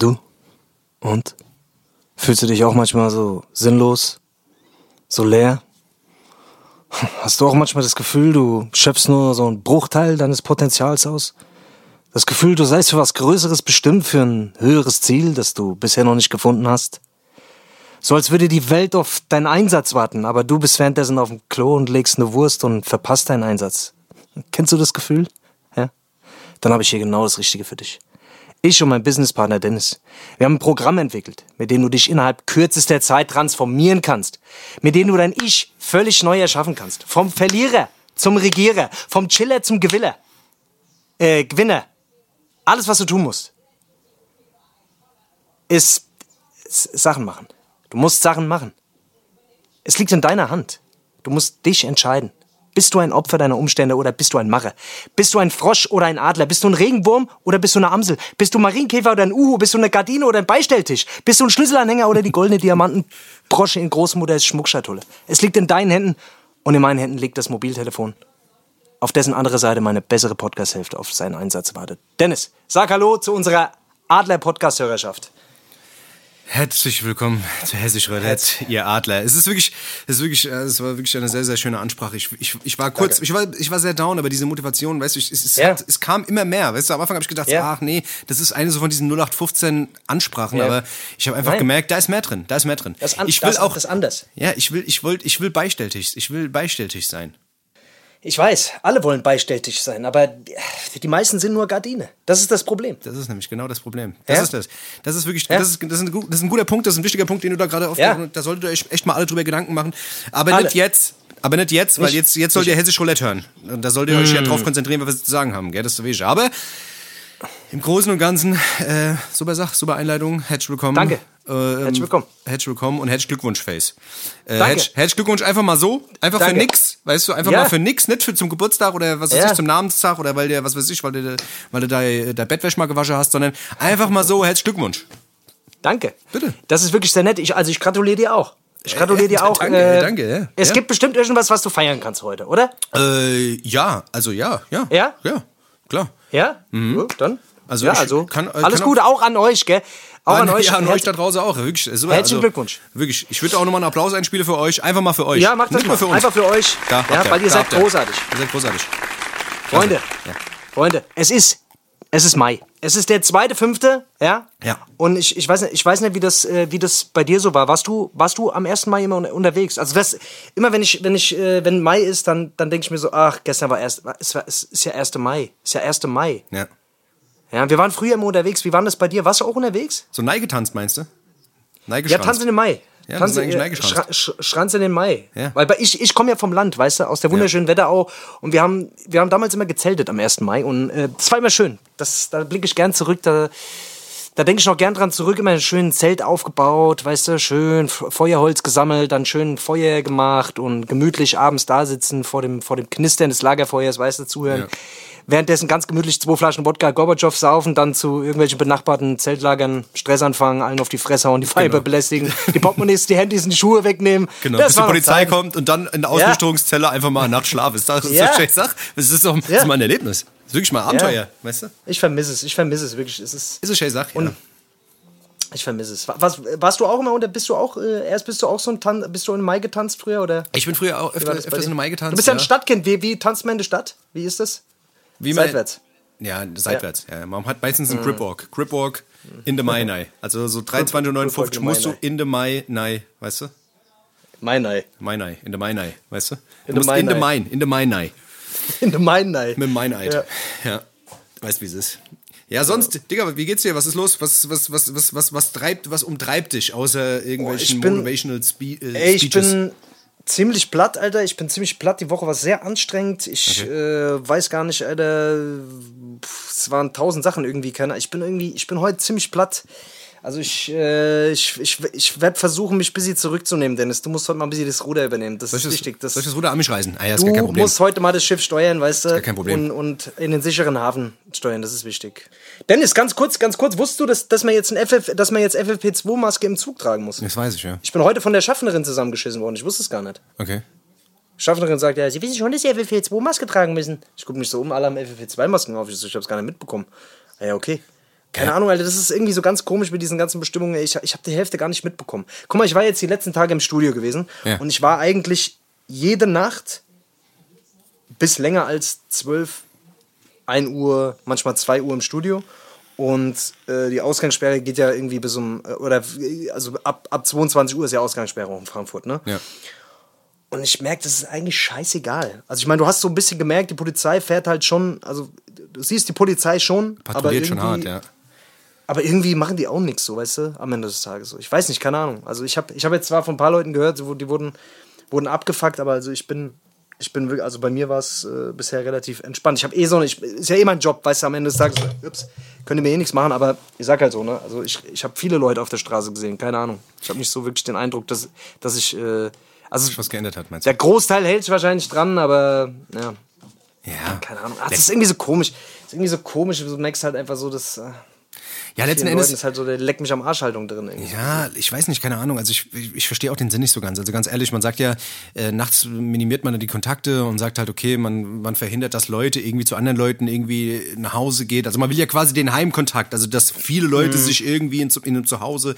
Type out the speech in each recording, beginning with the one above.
Du? Und? Fühlst du dich auch manchmal so sinnlos? So leer? Hast du auch manchmal das Gefühl, du schöpfst nur so einen Bruchteil deines Potenzials aus? Das Gefühl, du seist für was Größeres bestimmt, für ein höheres Ziel, das du bisher noch nicht gefunden hast? So als würde die Welt auf deinen Einsatz warten, aber du bist währenddessen auf dem Klo und legst eine Wurst und verpasst deinen Einsatz. Kennst du das Gefühl? Ja? Dann habe ich hier genau das Richtige für dich. Ich und mein Businesspartner Dennis, wir haben ein Programm entwickelt, mit dem du dich innerhalb kürzester Zeit transformieren kannst, mit dem du dein Ich völlig neu erschaffen kannst. Vom Verlierer zum Regierer, vom Chiller zum Gewinner. Äh, Gewinner. Alles, was du tun musst, ist, ist Sachen machen. Du musst Sachen machen. Es liegt in deiner Hand. Du musst dich entscheiden. Bist du ein Opfer deiner Umstände oder bist du ein Macher? Bist du ein Frosch oder ein Adler? Bist du ein Regenwurm oder bist du eine Amsel? Bist du Marienkäfer oder ein Uhu? Bist du eine Gardine oder ein Beistelltisch? Bist du ein Schlüsselanhänger oder die goldene Diamantenbrosche in Großmutters Schmuckschatulle? Es liegt in deinen Händen und in meinen Händen liegt das Mobiltelefon, auf dessen andere Seite meine bessere Podcast-Hälfte auf seinen Einsatz wartet. Dennis, sag Hallo zu unserer Adler-Podcast-Hörerschaft. Herzlich willkommen zu Hessisch Roulette, ihr Adler. Es ist wirklich, es ist wirklich, äh, es war wirklich eine sehr, sehr schöne Ansprache. Ich, ich, ich war kurz, Danke. ich war, ich war sehr down, aber diese Motivation, weißt du, ich, es, es, Ja. hat, es kam immer mehr. Weißt du, am Anfang habe ich gedacht, Ja. ach nee, das ist eine so von diesen 0815 Ansprachen, Ja. aber ich habe einfach Nein. gemerkt, da ist mehr drin, da ist mehr drin. Das, an, ich will das, auch, das anders. ja, ich will, ich wollte, ich will beistelltig, ich will beistelltig sein. Ich weiß, alle wollen beistelltig sein, aber die meisten sind nur Gardine. Das ist das Problem. Das ist nämlich genau das Problem. Das Ja? ist das. Das ist wirklich, Ja? das, ist, das, ist ein, das ist ein guter Punkt, das ist ein wichtiger Punkt, den du da gerade Ja. aufgenommen hast. Da solltet ihr euch echt mal alle drüber Gedanken machen. Aber Alle. nicht jetzt. Aber nicht jetzt, weil Nicht- jetzt, jetzt sollt ihr Hessisch Roulette hören. Und da solltet ihr euch Mm. ja drauf konzentrieren, was wir zu sagen haben, gell? Das ist so wichtig. Aber im Großen und Ganzen, äh, super Sache, super Einleitung. Herzlich willkommen. Danke. Äh, ähm, Herzlich willkommen. Herzlich willkommen und herzlich Glückwunsch, Face. Äh, Danke. Herzlich, herzlich Glückwunsch einfach mal so. Einfach für Danke. nix. Weißt du, einfach Ja. mal für nix. Nicht für zum Geburtstag oder was weiß Ja. ich, zum Namenstag oder weil der, was weiß ich, weil du, weil du dein, dein Bettwäsche mal gewaschen hast, sondern einfach mal so, herzlichen Glückwunsch. Danke. Bitte. Das ist wirklich sehr nett. Ich, also ich gratuliere dir auch. Ich gratuliere Äh, dir auch. danke, danke, ja. Es Ja. gibt bestimmt irgendwas, was du feiern kannst heute, oder? Äh, ja, also ja, ja. Ja? Ja, klar. Ja? Gut, dann. Also ja, also kann- äh, alles kann Gute auch an euch, gell? Auch an, euch. Ja, an euch da draußen auch. Wirklich, super. Herzlichen Glückwunsch. Wirklich. Ich würde auch nochmal einen Applaus einspielen für euch. Einfach mal für euch. Ja, macht das Nicht mal. für uns. Einfach für euch. Da, ja, weil ihr da seid großartig. Ihr seid großartig. Freunde, Ja. Freunde, es ist, es ist Mai. Es ist der zweite, fünfte, ja? Ja. Und ich, ich weiß nicht, ich weiß nicht, wie das, äh, wie das bei dir so war. Warst du, warst du am 1. Mai immer un- unterwegs? Also das, immer wenn ich, wenn ich, äh, wenn Mai ist, dann, dann denke ich mir so, ach, gestern war erst, es, war, es ist ja 1. Mai. Es ist ja 1. Mai. Ja. Ja, wir waren früher immer unterwegs. Wie war das bei dir? Warst du auch unterwegs? So Neige tanzt, meinst du? Ja, Neigeschranz. tanzen im Mai. Ja, eigentlich äh. Schra Sch Schranz in den Mai. Ja. Weil ich, ich komme ja vom Land, weißt du, aus der wunderschönen Wetterau. Und wir haben, wir haben damals immer gezeltet am 1. Mai. Und äh, das war immer schön. Das, da blicke ich gern zurück. Da, da denke ich noch gern dran zurück. Immer ein schönes Zelt aufgebaut, weißt du, schön Feuerholz gesammelt, dann schön Feuer gemacht und gemütlich abends da sitzen vor dem, vor dem Knistern des Lagerfeuers, weißt du, zuhören. Ja. Währenddessen ganz gemütlich zwei Flaschen Wodka Gorbatschow saufen, dann zu irgendwelchen benachbarten Zeltlagern Stress anfangen, allen auf die Fresse hauen, die Weiber belästigen, die Portemonnaies, die Handys und die Schuhe wegnehmen. Genau, Das bis die Polizei kommt und dann in der Ausnüchterungszelle einfach mal Nacht schlafen. Ist das, Ja. das, ist das, das ist doch das Ja. ist mal ein Erlebnis. Das ist wirklich mal ein Abenteuer, weißt du? Ich vermisse es, ich vermisse es wirklich. Es ist, Ist eine schöne Sache, ja. ich vermisse es. Was, warst du auch immer oder bist du auch äh, erst bist du auch so ein Tan bist du in Mai getanzt früher oder? Ich bin früher auch öfter, öfters in Mai getanzt. Du bist ja ein ja. Stadtkind. Wie, wie tanzt man in der Stadt? Wie ist das? Wie man- Seitwärts. Ja, seitwärts. Ja. Man hat meistens einen Gripwalk. Gripwalk in the Mai, nein. Also so 23.59 in musst the du in the Mai, nein, weißt du? Mai Nei. Mai, nein, in the Mai, nein, weißt du? Du In the musst Mai, in the. Main, in the Mai, nein. In der Mai Nei. Mit dem Meineid. Ja. Ja. Weißt, wie es ist. Ja, sonst, Digga, wie geht's dir? Was ist los? Was, was, was, was, was, was treibt, was umtreibt dich außer irgendwelchen ich bin- Motivational Spe äh, Ey, ich Speeches? bin ziemlich platt, Alter. Ich bin ziemlich platt. Die Woche war sehr anstrengend. Ich äh, weiß gar nicht, Alter. Pff, es waren tausend Sachen irgendwie. Keine, ich bin irgendwie, ich bin heute ziemlich platt. Also ich, äh, ich, ich, ich werde versuchen, mich ein bisschen zurückzunehmen, Dennis. Du musst heute mal ein bisschen das Ruder übernehmen. Das soll ist ich wichtig. das, soll ich das Ruder an mich reißen? Ah ja, ist du gar kein Problem. musst heute mal das Schiff steuern, weißt du? gar kein Problem. Und, und in den sicheren Hafen steuern, das ist wichtig. Dennis, ganz kurz, ganz kurz, wusstest du, dass, dass man jetzt, ein FF, dass man jetzt FFP2-Maske im Zug tragen muss? Das weiß ich, ja. Ich bin heute von der Schaffnerin zusammengeschissen worden. Ich wusste es gar nicht. Okay. Schaffnerin sagt, ja, Sie wissen schon, dass Sie FFP2-Maske tragen müssen. Ich gucke mich so um, alle haben FFP2-Masken auf. Ich, ich habe es gar nicht mitbekommen. Ah Ja, okay. Keine Ahnung, Alter, das ist irgendwie so ganz komisch mit diesen ganzen Bestimmungen. Ich, ich habe die Hälfte gar nicht mitbekommen. Guck mal, ich war jetzt die letzten Tage im Studio gewesen Ja. und ich war eigentlich jede Nacht bis länger als 12, 1 Uhr, manchmal 2 Uhr im Studio. Und äh, die Ausgangssperre geht ja irgendwie bis um, äh, oder also ab, ab 22 Uhr ist ja Ausgangssperre in Frankfurt, ne? Ja. Und ich merke, das ist eigentlich scheißegal. Also ich meine, du hast so ein bisschen gemerkt, die Polizei fährt halt schon, also du siehst die Polizei schon, aber Patrouilliert irgendwie, schon hart, ja. Aber irgendwie machen die auch nichts so, weißt du, am Ende des Tages so. Ich weiß nicht, keine Ahnung. Also ich habe ich hab jetzt zwar von ein paar Leuten gehört, die wurden, wurden abgefuckt, aber also ich bin, ich bin wirklich, also bei mir war es äh, bisher relativ entspannt. Ich habe eh so eine, ich, ist ja eh mein Job, weißt du, am Ende des Tages, ups, könnt ihr mir eh nichts machen, aber ich sag halt so, ne, also ich, ich habe viele Leute auf der Straße gesehen, keine Ahnung. Ich habe nicht so wirklich den Eindruck, dass, dass ich, äh, also Was geändert hat, meinst du? der Großteil hält sich wahrscheinlich dran, aber ja, Ja. keine Ahnung. Ah, das ist irgendwie so komisch. Das ist irgendwie so komisch, du merkst halt einfach so, dass äh, Ja, letzten Endes. Leuten ist halt so der Leck mich am Arsch-Haltung drin. Irgendwie. Ja, ich weiß nicht, keine Ahnung. Also ich, ich, ich verstehe auch den Sinn nicht so ganz. Also ganz ehrlich, man sagt ja, äh, nachts minimiert man dann die Kontakte und sagt halt, okay, man, man verhindert, dass Leute irgendwie zu anderen Leuten irgendwie nach Hause geht. Also man will ja quasi den Heimkontakt, also dass viele Leute Mhm. sich irgendwie in, in einem Zuhause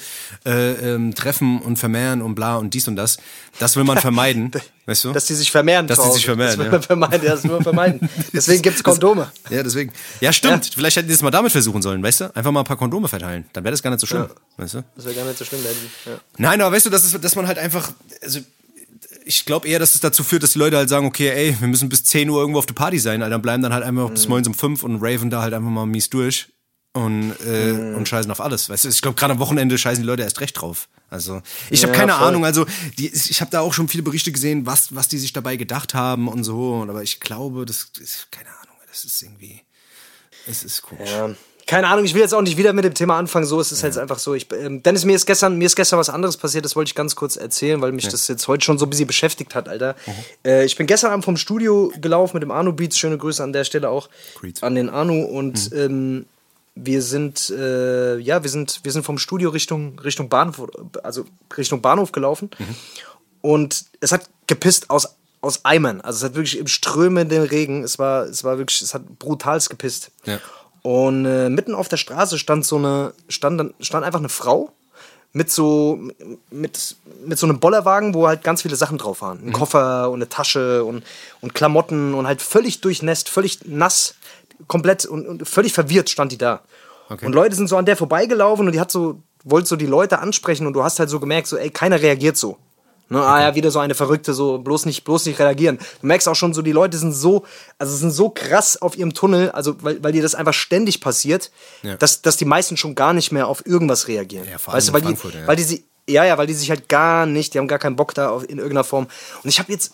äh, ähm, treffen und vermehren und bla und dies und das. Das will man vermeiden, weißt du? Dass die sich vermehren. Dass die sich vermehren, Das will ja. man vermeiden. Ja, das will man vermeiden. Deswegen gibt es Kondome. ja, deswegen. Ja, stimmt. Vielleicht hätten die es mal damit versuchen sollen, weißt du? Einfach mal ein paar Kondome verteilen. Dann wäre das gar nicht so schlimm, weißt du? Das wäre gar nicht so schlimm. Ja. Nein, aber weißt du, dass, es, dass man halt einfach, also ich glaube eher, dass es dazu führt, dass die Leute halt sagen, okay, ey, wir müssen bis 10 Uhr irgendwo auf der Party sein, Alter, dann bleiben dann halt einfach bis morgens um 5 und raven da halt einfach mal mies durch und, äh, und scheißen auf alles. Weißt du, ich glaube, gerade am Wochenende scheißen die Leute erst recht drauf. Also, ich habe Ja, keine voll. Ahnung, also die, ich habe da auch schon viele Berichte gesehen, was, was die sich dabei gedacht haben und so, aber ich glaube, das ist, keine Ahnung, das ist irgendwie, es ist komisch. Ja. Keine Ahnung, ich will jetzt auch nicht wieder mit dem Thema anfangen. So ist es jetzt einfach so. Ich, ähm, Dennis, mir ist gestern, mir ist gestern was anderes passiert. Das wollte ich ganz kurz erzählen, weil mich das jetzt heute schon so ein bisschen beschäftigt hat, Alter. Äh, ich bin gestern Abend vom Studio gelaufen mit dem Arno Beats. Schöne Grüße an der Stelle auch Greets. an den Arno und ähm, wir sind, äh, ja, wir sind, wir sind vom Studio Richtung, Richtung Bahnhof, also Richtung Bahnhof gelaufen. Und es hat gepisst aus, aus Eimern. Also es hat wirklich im strömenden Regen. Es war, es war wirklich, es hat brutalst gepisst. Ja. Und äh, mitten auf der Straße stand so eine, stand, dann- stand einfach eine Frau mit so, mit, mit so einem Bollerwagen, wo halt ganz viele Sachen drauf waren. Ein Koffer und eine Tasche und, und Klamotten und halt völlig durchnässt, völlig nass, komplett und, und völlig verwirrt stand die da. Okay. Und Leute sind so an der vorbeigelaufen und die hat so, wollte so die Leute ansprechen und du hast halt so gemerkt, so, ey, keiner reagiert so. Ne, Ah ja, wieder so eine Verrückte, so bloß nicht, bloß nicht reagieren. Du merkst auch schon so, die Leute sind so, also sind so krass auf ihrem Tunnel, also weil, weil dir das einfach ständig passiert, Ja. dass, dass die meisten schon gar nicht mehr auf irgendwas reagieren. Ja, vor allem weißt du, weil die, ja. weil die sie, ja, ja, weil die sich halt gar nicht, die haben gar keinen Bock da auf, in irgendeiner Form. Und ich habe jetzt,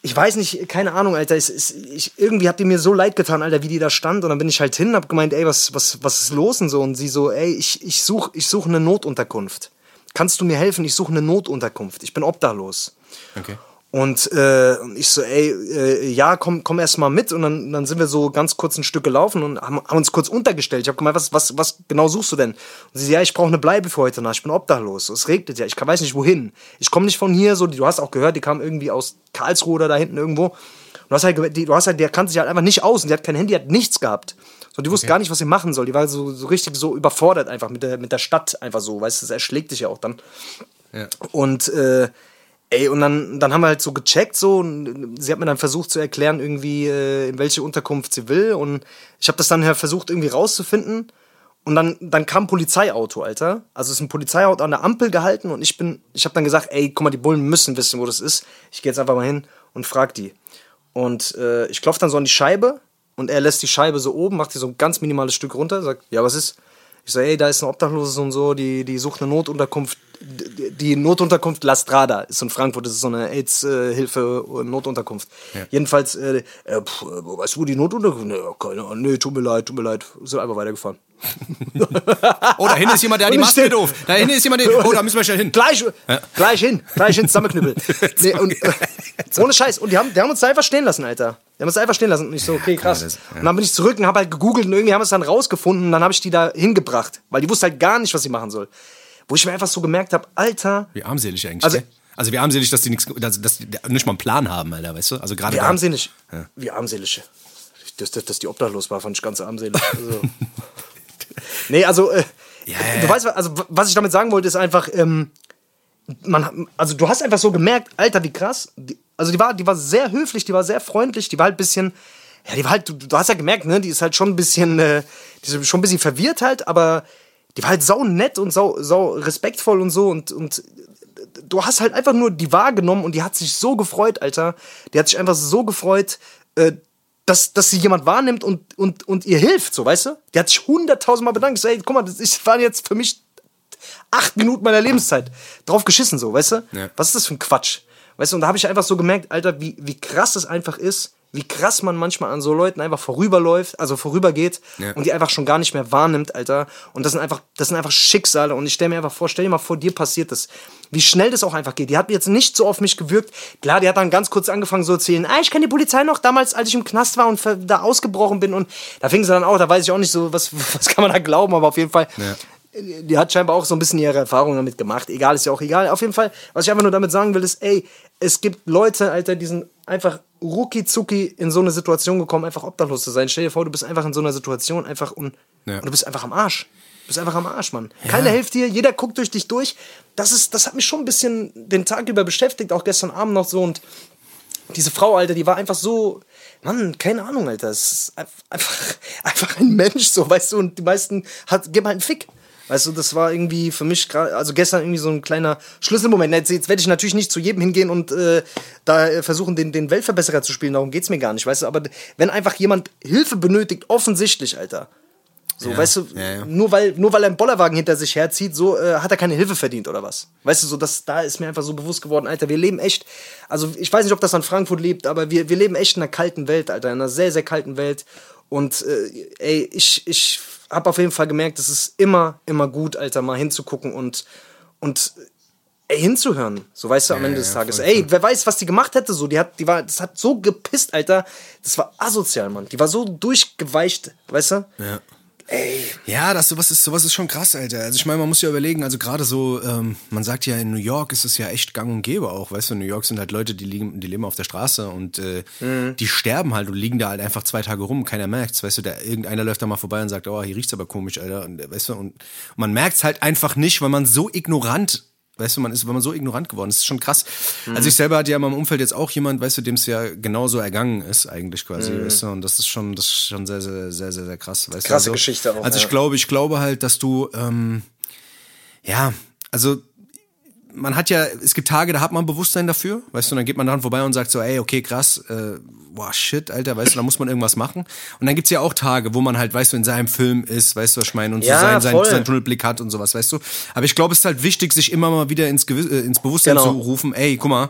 ich weiß nicht, keine Ahnung, Alter. Es, es, ich, irgendwie habt ihr mir so leid getan, Alter, wie die da stand. Und dann bin ich halt hin, hab gemeint, ey, was, was, was ist los und so. Und sie so, ey, ich, ich suche ich such eine Notunterkunft. Kannst du mir helfen? Ich suche eine Notunterkunft. Ich bin obdachlos. Okay. Und äh, ich so, ey, äh, ja, komm, komm erst mal mit. Und dann, dann sind wir so ganz kurz ein Stück gelaufen und haben, haben uns kurz untergestellt. Ich habe gemeint, was, was, was genau suchst du denn? Und sie so, ja, ich brauche eine Bleibe für heute Nacht. Ich bin obdachlos. Es regnet ja. Ich kann, weiß nicht wohin. Ich komme nicht von hier. So, du hast auch gehört, die kam irgendwie aus Karlsruhe oder da hinten irgendwo. Und du hast halt, die, du hast halt, der kannte sich halt einfach nicht aus. Und die hat kein Handy, die hat nichts gehabt. So, die wusste gar nicht, was sie machen soll. Die war so, so richtig so überfordert einfach mit der, mit der Stadt einfach so. Weißt du, das erschlägt dich ja auch dann. Ja. Und äh, ey, und dann, dann haben wir halt so gecheckt, so, und sie hat mir dann versucht zu erklären, irgendwie, äh, in welche Unterkunft sie will. Und ich habe das dann halt versucht, irgendwie rauszufinden. Und dann, dann kam ein Polizeiauto, Alter. Also ist ein Polizeiauto an der Ampel gehalten und ich bin, ich habe dann gesagt, ey, guck mal, die Bullen müssen wissen, wo das ist. Ich gehe jetzt einfach mal hin und frag die. Und äh, ich klopfe dann so an die Scheibe und er lässt die Scheibe so oben, macht die so ein ganz minimales Stück runter, sagt, ja, was ist? Ich so, ey, da ist ein Obdachloses und so, die, die sucht eine Notunterkunft. Die Notunterkunft La Strada ist in Frankfurt, das ist so eine AIDS-Hilfe-Notunterkunft. Jedenfalls, äh, äh, pf, äh, weißt du, wo die Notunterkunft? Nee, keine Ahnung, nee, tut mir leid, tut mir leid. Sind einfach weitergefahren. Oh, da hinten ist jemand, der hat die Maske doof. Da hinten ist jemand, der, oh, da müssen wir schnell hin. Gleich, gleich hin, gleich hin, zusammenknüppeln. Nee, und, äh, ohne Scheiß. Und die haben, die haben uns da einfach stehen lassen, Alter. Die haben uns da einfach stehen lassen. Und ich so, okay, krass. das- ja. Und dann bin ich zurück und habe halt gegoogelt und irgendwie haben wir es dann rausgefunden und dann habe ich die da hingebracht. Weil die wusste halt gar nicht, was sie machen soll. Wo ich mir einfach so gemerkt habe, Alter, Wie armselig eigentlich. Also- Also, also wie armselig, dass die nichts, dass, dass die nicht mal einen Plan haben, Alter, weißt du? Also gerade wie armselig. Wie armselig. Dass, dass, dass die obdachlos war, fand ich ganz armselig. Also, Nee, also, äh, Ja, du ja. weißt, also, was ich damit sagen wollte, ist einfach, ähm, man, also du hast einfach so gemerkt, Alter, wie krass. Die, also die war, die war sehr höflich, die war sehr freundlich, die war halt ein bisschen, ja, die war halt, du, du hast ja gemerkt, ne, die ist halt schon ein bisschen, äh, die ist schon ein bisschen verwirrt halt, aber die war halt sau nett und sau, sau respektvoll und so und, und du hast halt einfach nur die wahrgenommen und die hat sich so gefreut, Alter. Die hat sich einfach so gefreut, äh, dass, dass sie jemand wahrnimmt und, und, und ihr hilft, so, weißt du? Die hat sich hunderttausendmal bedankt. Ey, guck mal, das ist, waren jetzt für mich acht Minuten meiner Lebenszeit drauf geschissen, so, weißt du? Ja. Was ist das für ein Quatsch? Weißt du, und da habe ich einfach so gemerkt, Alter, wie, wie krass es einfach ist, wie krass man manchmal an so Leuten einfach vorüberläuft, also vorübergeht Ja. und die einfach schon gar nicht mehr wahrnimmt, Alter. Und das sind einfach, das sind einfach Schicksale. Und ich stelle mir einfach vor, stell dir mal vor, dir passiert das. Wie schnell das auch einfach geht. Die hat jetzt nicht so auf mich gewirkt. Klar, die hat dann ganz kurz angefangen so zu erzählen, ah, ich kenne die Polizei noch, damals, als ich im Knast war und da ausgebrochen bin. Und da fing sie dann auch, da weiß ich auch nicht so, was, was kann man da glauben, aber auf jeden Fall. Ja. Die hat scheinbar auch so ein bisschen ihre Erfahrungen damit gemacht. Egal, ist ja auch egal. Auf jeden Fall, was ich einfach nur damit sagen will, ist, ey, es gibt Leute, Alter, die sind einfach rucki in so eine Situation gekommen, einfach obdachlos zu sein. Stell dir vor, du bist einfach in so einer Situation einfach und, Ja. und du bist einfach am Arsch. Du bist einfach am Arsch, Mann. Keiner hilft dir, jeder guckt durch dich durch. Das, ist, das hat mich schon ein bisschen den Tag über beschäftigt, auch gestern Abend noch so. Und diese Frau, Alter, die war einfach so, Mann, keine Ahnung, Alter. Es ist einfach, einfach ein Mensch, so, weißt du, und die meisten hat, geben halt einen Fick. Weißt du, das war irgendwie für mich gerade, also gestern irgendwie so ein kleiner Schlüsselmoment. Jetzt, jetzt werde ich natürlich nicht zu jedem hingehen und äh, da versuchen, den, den Weltverbesserer zu spielen. Darum geht's mir gar nicht, weißt du. Aber wenn einfach jemand Hilfe benötigt, offensichtlich, Alter. So, weißt du, ja, ja. Nur, weil, nur weil er einen Bollerwagen hinter sich herzieht, so äh, hat er keine Hilfe verdient oder was? Weißt du, so das, da ist mir einfach so bewusst geworden, Alter, wir leben echt, also ich weiß nicht, ob das an Frankfurt lebt, aber wir, wir leben echt in einer kalten Welt, Alter, in einer sehr, sehr kalten Welt. Und äh, ey, ich, ich habe auf jeden Fall gemerkt, es ist immer, immer gut, Alter, mal hinzugucken und, und ey, hinzuhören. So weißt du, am Ja, Ende des Tages. ey, wer weiß, was die gemacht hätte, so, die hat, die war, das hat so gepisst, Alter. Das war asozial, Mann. Die war so durchgeweicht, weißt du? Ja. Ja, das sowas ist sowas ist schon krass, Alter. Also ich meine, man muss ja überlegen, also gerade so, ähm, man sagt ja in New York ist es ja echt gang und gäbe auch, weißt du, in New York sind halt Leute, die liegen, die leben auf der Straße und äh, die sterben halt und liegen da halt einfach zwei Tage rum, keiner merkt's, weißt du, da irgendeiner läuft da mal vorbei und sagt, oh, hier riecht's aber komisch, Alter, und äh, weißt du, und man merkt's halt einfach nicht, weil man so ignorant Weißt du, man ist, wenn man so ignorant geworden ist, ist schon krass. Also ich selber hatte ja in meinem Umfeld jetzt auch jemand, weißt du, dem es ja genauso ergangen ist, eigentlich quasi, weißt du, und das ist schon, das ist schon sehr, sehr, sehr, sehr, sehr krass. Weißt Krasse du, also, Geschichte auch, Also ich ja. glaube, ich glaube halt, dass du, ähm, ja, also man hat ja, es gibt Tage, da hat man Bewusstsein dafür, weißt du, und dann geht man dran vorbei und sagt so, ey, okay, krass, äh, boah, shit, Alter, weißt du, da muss man irgendwas machen. Und dann gibt's ja auch Tage, wo man halt, weißt du, in seinem Film ist, weißt du, was ich meine, und Ja, so sein, sein, voll. seinen Tunnelblick hat und sowas, weißt du. Aber ich glaube, es ist halt wichtig, sich immer mal wieder ins, Gewiss, äh, ins Bewusstsein Genau. zu rufen, ey, guck mal,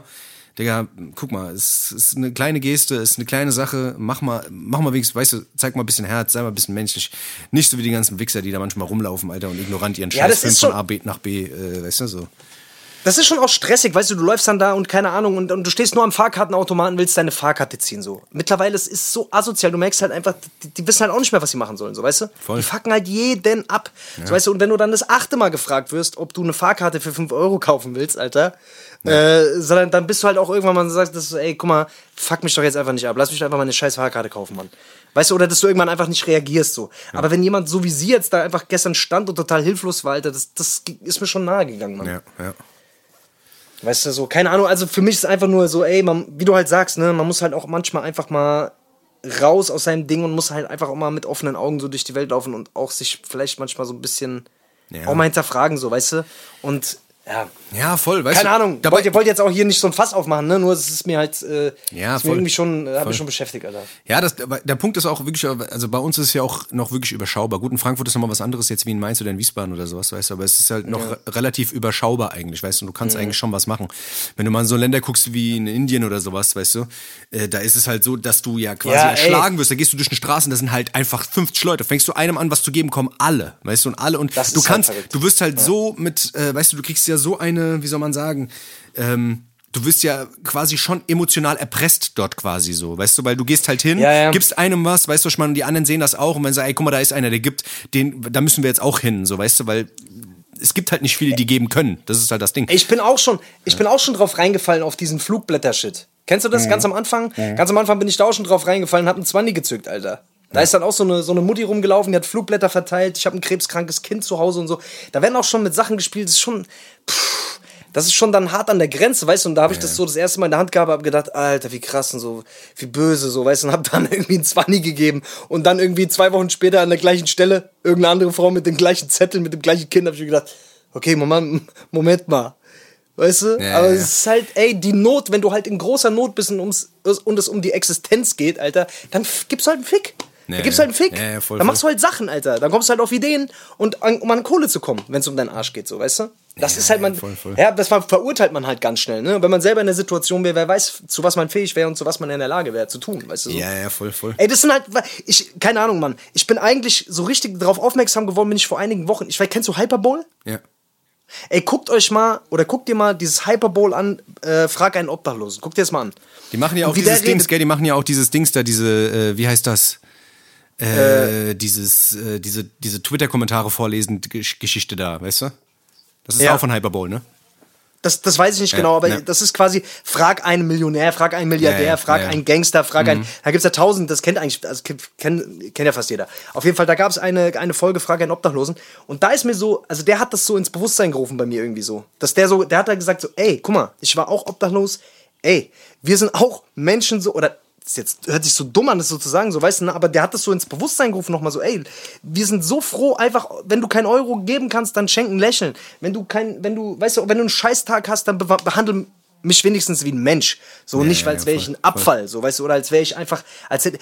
Digga, guck mal, es ist eine kleine Geste, es ist eine kleine Sache, mach mal, mach mal wenigstens, weißt du, zeig mal ein bisschen Herz, sei mal ein bisschen menschlich. Nicht so wie die ganzen Wichser, die da manchmal rumlaufen, Alter, und ignorant ihren Ja, scheiß Film von A B nach B, äh, weißt du, so. Das ist schon auch stressig, weißt du, du läufst dann da und keine Ahnung und, und du stehst nur am Fahrkartenautomaten, willst deine Fahrkarte ziehen, so. Mittlerweile es ist so asozial, du merkst halt einfach, die, die wissen halt auch nicht mehr, was sie machen sollen, so, weißt du? Voll. Die fucken halt jeden ab, so, weißt du, und wenn du dann das achte Mal gefragt wirst, ob du eine Fahrkarte für 5 Euro kaufen willst, Alter, äh, sondern dann bist du halt auch irgendwann mal und sagst, das, ey, guck mal, fuck mich doch jetzt einfach nicht ab, lass mich einfach meine scheiß Fahrkarte kaufen, Mann. Weißt du, oder dass du irgendwann einfach nicht reagierst, so. Aber wenn jemand so wie sie jetzt da einfach gestern stand und total hilflos war, Alter, das, das ist mir schon nahe gegangen, Mann. Ja, ja. Weißt du, so, keine Ahnung, also für mich ist einfach nur so, ey, man, wie du halt sagst, ne, man muss halt auch manchmal einfach mal raus aus seinem Ding und muss halt einfach auch mal mit offenen Augen so durch die Welt laufen und auch sich vielleicht manchmal so ein bisschen Ja. auch mal hinterfragen, so, weißt du? Und ja, Ja, voll, weißt keine du. Ahnung, Dabei, wollt, wollt jetzt auch hier nicht so ein Fass aufmachen, ne? Nur es ist mir halt, äh, Ja, ist mir voll. irgendwie schon, äh, hat Voll. mich schon beschäftigt, Alter. Ja, das, der Punkt ist auch wirklich, also bei uns ist es ja auch noch wirklich überschaubar. Gut, in Frankfurt ist nochmal was anderes jetzt wie in Mainz oder in Wiesbaden oder sowas, weißt du, aber es ist halt noch re- relativ überschaubar eigentlich, weißt du, und du kannst eigentlich schon was machen. Wenn du mal in so Länder guckst wie in Indien oder sowas, weißt du, äh, da ist es halt so, dass du ja quasi Ja, ey. erschlagen wirst, da gehst du durch den Straßen, da sind halt einfach 50 Leute. Fängst du einem an, was zu geben, kommen alle, weißt du, und alle, und Das du halt kannst, verrückt. du wirst halt so mit, äh, weißt du, du kriegst ja so eine, wie soll man sagen, ähm, Du wirst ja quasi schon emotional erpresst dort quasi so, weißt du, weil du gehst halt hin, Ja, ja. gibst einem was, weißt du, ich meine, und die anderen sehen das auch und wenn sie sagen, ey, guck mal, da ist einer, der gibt, den, da müssen wir jetzt auch hin, so, weißt du, weil es gibt halt nicht viele, die geben können. Das ist halt das Ding. Ich bin auch schon, ich bin auch schon drauf reingefallen auf diesen Flugblätter-Shit. Kennst du das? Ganz am Anfang? Ganz am Anfang bin ich da auch schon drauf reingefallen hab einen 20 gezückt, Alter. Da ist dann auch so eine, so eine Mutti rumgelaufen, die hat Flugblätter verteilt, ich habe ein krebskrankes Kind zu Hause und so. Da werden auch schon mit Sachen gespielt, das ist schon. Pff, das ist schon dann hart an der Grenze, weißt du, und da habe ich das so das erste Mal in der Hand gehabt, habe gedacht, Alter, wie krass und so, wie böse, so, weißt du, und habe dann irgendwie ein Zwanni gegeben und dann irgendwie zwei Wochen später an der gleichen Stelle irgendeine andere Frau mit dem gleichen Zettel, mit dem gleichen Kind, habe ich mir gedacht, okay, Moment, Moment mal, weißt du, Ja, aber ja, es ist halt, ey, die Not, wenn du halt in großer Not bist und, ums, und es um die Existenz geht, Alter, dann gibst du halt einen Fick. Ja, dann gibst du halt einen Fick. ja, voll, dann machst du halt Sachen, Alter. Dann kommst du halt auf Ideen und an, um an Kohle zu kommen, wenn es um deinen Arsch geht, so, weißt du? Das Ja, ist halt man, ja, voll, voll. ja, das ver- verurteilt man halt ganz schnell, ne? Wenn man selber in der Situation wäre, wer weiß, zu was man fähig wäre und zu was man in der Lage wäre zu tun, weißt du? So? Ja, ja, voll, voll. Ey, das sind halt, ich, keine Ahnung, Mann. Ich bin eigentlich so richtig darauf aufmerksam geworden, bin ich vor einigen Wochen. Ich weiß, kennst du Hyperbowl? Ja. Ey, guckt euch mal, oder guckt dir mal dieses Hyperbowl an, äh, frag einen Obdachlosen. Guckt dir das mal an. Die machen ja auch Und dieses Dings, gell? Die machen ja auch dieses Dings da, diese, äh, wie heißt das? Äh, dieses, äh, diese, diese Twitter-Kommentare vorlesen Gesch- Geschichte da, weißt du? Das ist Ja. auch von Hyperbowl, ne? Das, das weiß ich nicht Ja, genau, aber ja. das ist quasi, frag einen Millionär, frag einen Milliardär, Ja, frag einen Gangster, frag einen, da gibt's ja tausend, das kennt eigentlich, also kennt, kennt, kennt ja fast jeder. Auf jeden Fall, da gab's eine, eine Folge, frag einen Obdachlosen und da ist mir so, also der hat das so ins Bewusstsein gerufen bei mir irgendwie so, dass der so, der hat da gesagt so, ey, guck mal, ich war auch obdachlos, ey, wir sind auch Menschen so, oder das jetzt hört sich so dumm an, das sozusagen so, weißt du, ne? aber der hat das so ins Bewusstsein gerufen nochmal so, ey, wir sind so froh, einfach, wenn du keinen Euro geben kannst, dann schenken, lächeln. Wenn du kein, wenn du, weißt du, wenn du einen Scheißtag hast, dann be behandle mich wenigstens wie ein Mensch. So, nicht, ja, als ja, wäre ich voll, ein Abfall, so, weißt du, oder als wäre ich einfach, als hätte,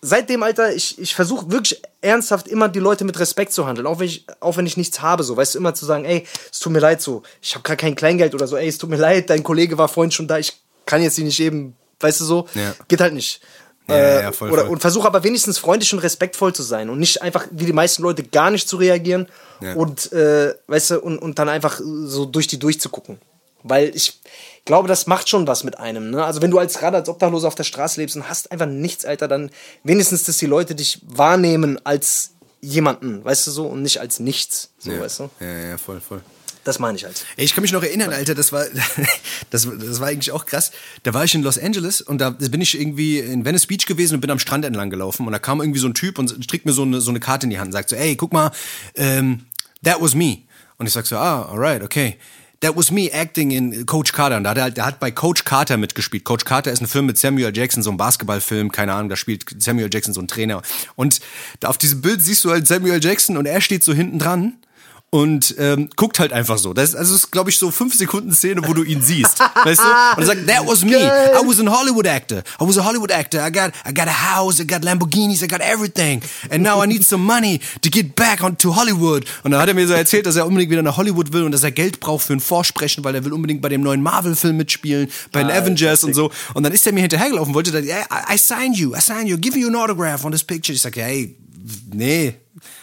seitdem, Alter, ich, ich versuche wirklich ernsthaft immer die Leute mit Respekt zu handeln, auch wenn ich, auch wenn ich nichts habe, so, weißt du, immer zu sagen, ey, es tut mir leid, so, ich habe gar kein Kleingeld oder so, ey, es tut mir leid, dein Kollege war vorhin schon da, ich kann jetzt nicht eben, weißt du so, Ja. geht halt nicht. Ja, Äh, ja, voll, oder, voll. Und versuche aber wenigstens freundlich und respektvoll zu sein und nicht einfach wie die meisten Leute gar nicht zu reagieren und, äh, weißt du, und, und dann einfach so durch die durchzugucken. Weil ich glaube, das macht schon was mit einem. Ne? Also wenn du als gerade als Obdachloser auf der Straße lebst und hast einfach nichts, Alter, dann wenigstens, dass die Leute dich wahrnehmen als jemanden, weißt du so, und nicht als nichts. So, ja. weißt du? Ja, ja, voll, voll. Das meine ich halt. Ich kann mich noch erinnern, Alter, das war, das, das war eigentlich auch krass. Da war ich in Los Angeles und da bin ich irgendwie in Venice Beach gewesen und bin am Strand entlang gelaufen und da kam irgendwie so ein Typ und strickt mir so eine, so eine Karte in die Hand und sagt so, ey, guck mal, ähm, that was me. Und ich sag so, ah, alright, okay. That was me acting in Coach Carter. Und da hat er halt, der hat bei Coach Carter mitgespielt. Coach Carter ist ein Film mit Samuel Jackson, so ein Basketballfilm, keine Ahnung, da spielt Samuel Jackson so ein Trainer. Und da auf diesem Bild siehst du halt Samuel Jackson und er steht so hinten dran und ähm, guckt halt einfach so. Das ist, also, ist, glaube ich, so fünf Sekunden Szene, wo du ihn siehst. weißt du? Und er sagt, that was me. I was a Hollywood actor. I was a Hollywood actor. I got, I got a house, I got Lamborghinis, I got everything. And now I need some money to get back on to Hollywood. Und dann hat er mir so erzählt, dass er unbedingt wieder nach Hollywood will und dass er Geld braucht für ein Vorsprechen, weil er will unbedingt bei dem neuen Marvel-Film mitspielen, bei den Avengers und so. Und dann ist er mir hinterhergelaufen, wollte dann, yeah, I, I signed you, I signed you, give you an autograph on this picture. Ich sag, hey, nee,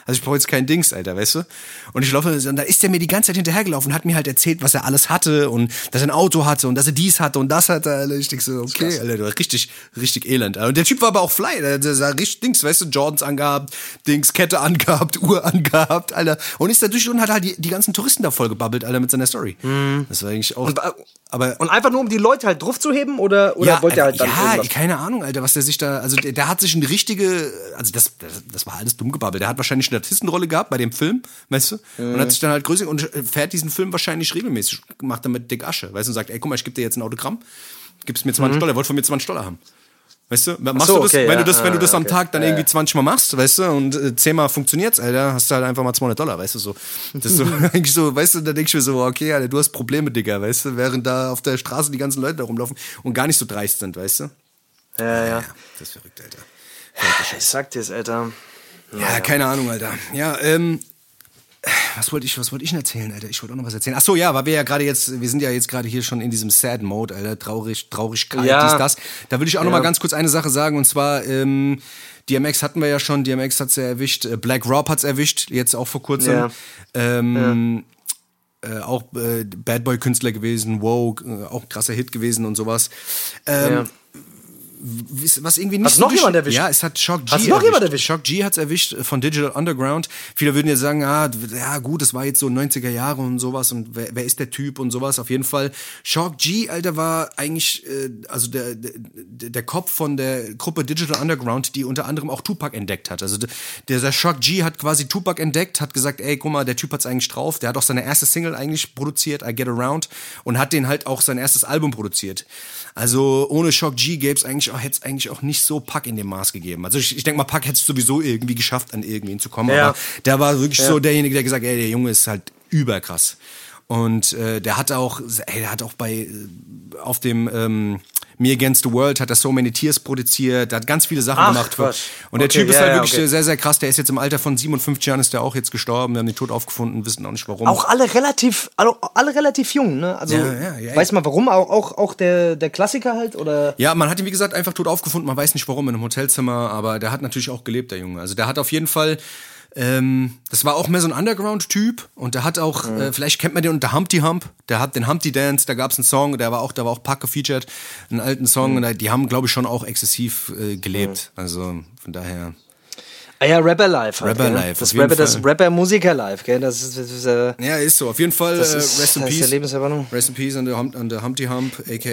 also ich brauche jetzt kein Dings, Alter, weißt du? Und ich laufe, und da ist er mir die ganze Zeit hinterhergelaufen und hat mir halt erzählt, was er alles hatte und dass er ein Auto hatte und dass er dies hatte und das hatte. Alter. Ich denke so, okay, Alter, du richtig, richtig elend. Und der Typ war aber auch fly, der, der sah richtig Dings, weißt du, Jordans angehabt, Dings, Kette angehabt, Uhr angehabt, Alter. Und ist da durch und hat halt die, die ganzen Touristen da voll gebabbelt, Alter, mit seiner Story. Das war eigentlich auch, aber Und einfach nur, um die Leute halt drauf zu heben oder, oder wollte er halt dann ja, irgendwas? keine Ahnung, Alter, was der sich da, also der, der hat sich eine richtige, also das, das, das war alles dumm gebabbelt. Der hat wahrscheinlich Statistenrolle gehabt bei dem Film, weißt du, und hat sich dann halt größer und fährt diesen Film wahrscheinlich regelmäßig, macht damit dick Asche, weißt du, und sagt, ey, guck mal, ich gebe dir jetzt ein Autogramm, gibst mir 20 Dollar, er wollte von mir 20 Dollar haben. Weißt du, machst so, du das, okay, wenn ja, du das, wenn du das am okay. Tag dann irgendwie 20 Mal machst, weißt du, und äh, 10 Mal funktioniert's, Alter, hast du halt einfach mal 200 Dollar, weißt du, so. Das ist so, eigentlich so, weißt du, da denk ich mir so, okay, Alter, du hast Probleme, Digga, weißt du, während da auf der Straße die ganzen Leute da rumlaufen und gar nicht so dreist sind, weißt du. Ja, ja. Das ist verrückt, Alter. Ich sag dir's, Alter. Ja, keine Ahnung, Alter. Ja, ähm, was wollte ich, was wollte ich denn erzählen, Alter? Ich wollte auch noch was erzählen. Ach so, ja, weil wir ja gerade jetzt, wir sind ja jetzt gerade hier schon in diesem Sad Mode, Alter, traurig, Traurigkeit, Ja. dies, das. Da will ich auch noch Ja. mal ganz kurz eine Sache sagen und zwar, ähm, DMX hatten wir ja schon, DMX hat's ja erwischt, äh, Black Rob hat's erwischt, jetzt auch vor kurzem. Ja. Ähm, Äh, auch äh, Bad Boy Künstler gewesen, wow, äh, auch ein krasser Hit gewesen und sowas. Ähm, Ja. Was irgendwie nicht Hast noch jemand erwischt? Ja, es hat Shock G Hast noch jemand erwischt? Shock G hat's erwischt von Digital Underground. Viele würden jetzt sagen, ah, ja gut, das war jetzt so 90er Jahre und sowas und wer, wer ist der Typ und sowas. Auf jeden Fall. Shock G, Alter, war eigentlich, äh, also der, der, der Kopf von der Gruppe Digital Underground, die unter anderem auch Tupac entdeckt hat. Also der, der Shock G hat quasi Tupac entdeckt, hat gesagt, ey, guck mal, der Typ hat's eigentlich drauf. Der hat auch seine erste Single eigentlich produziert, I Get Around, und hat den halt auch sein erstes Album produziert. Also ohne Shock G gäbe es eigentlich auch, hätte es eigentlich auch nicht so Pack in dem Maß gegeben. Also ich, ich denke mal, Pack hätte es sowieso irgendwie geschafft, an irgendwen zu kommen. Ja. Aber der war wirklich Ja. so derjenige, der gesagt hat, ey, der Junge ist halt überkrass. Und äh, der hat auch, ey, der hat auch bei äh, auf dem ähm, Me Against the World hat er So Many Tears produziert, hat ganz viele Sachen Ach, gemacht. Quatsch. Und der Okay, Typ ist ja, halt wirklich okay. sehr, sehr krass. Der ist jetzt im Alter von 57 Jahren, ist der auch jetzt gestorben. Wir haben den Tod aufgefunden, wissen auch nicht warum. Auch alle relativ, alle, alle relativ jung, ne? Also, Ja, ja, ja, weiß man warum? Auch, auch, auch der, der Klassiker halt? Oder? Ja, man hat ihn, wie gesagt, einfach tot aufgefunden. Man weiß nicht warum, in einem Hotelzimmer, aber der hat natürlich auch gelebt, der Junge. Also der hat auf jeden Fall, ähm, das war auch mehr so ein Underground-Typ und der hat auch, Mhm. äh, vielleicht kennt man den unter Humpty Hump, der hat den Humpty Dance, da gab's einen Song, der war auch, da war auch Pack gefeatured, einen alten Song, Mhm. und da- die haben, glaube ich, schon auch exzessiv äh, gelebt. Also von daher. Ah ja, Rapper Live. Halt, Rapper gell? Live, Das Rapper, das. Rapper Musiker Live, gell? Das ist, das ist, äh, Ja, ist so. Auf jeden Fall, das äh, ist, Rest in Peace. Rest in Peace an der, Hum- an der Humpty Hump, aka.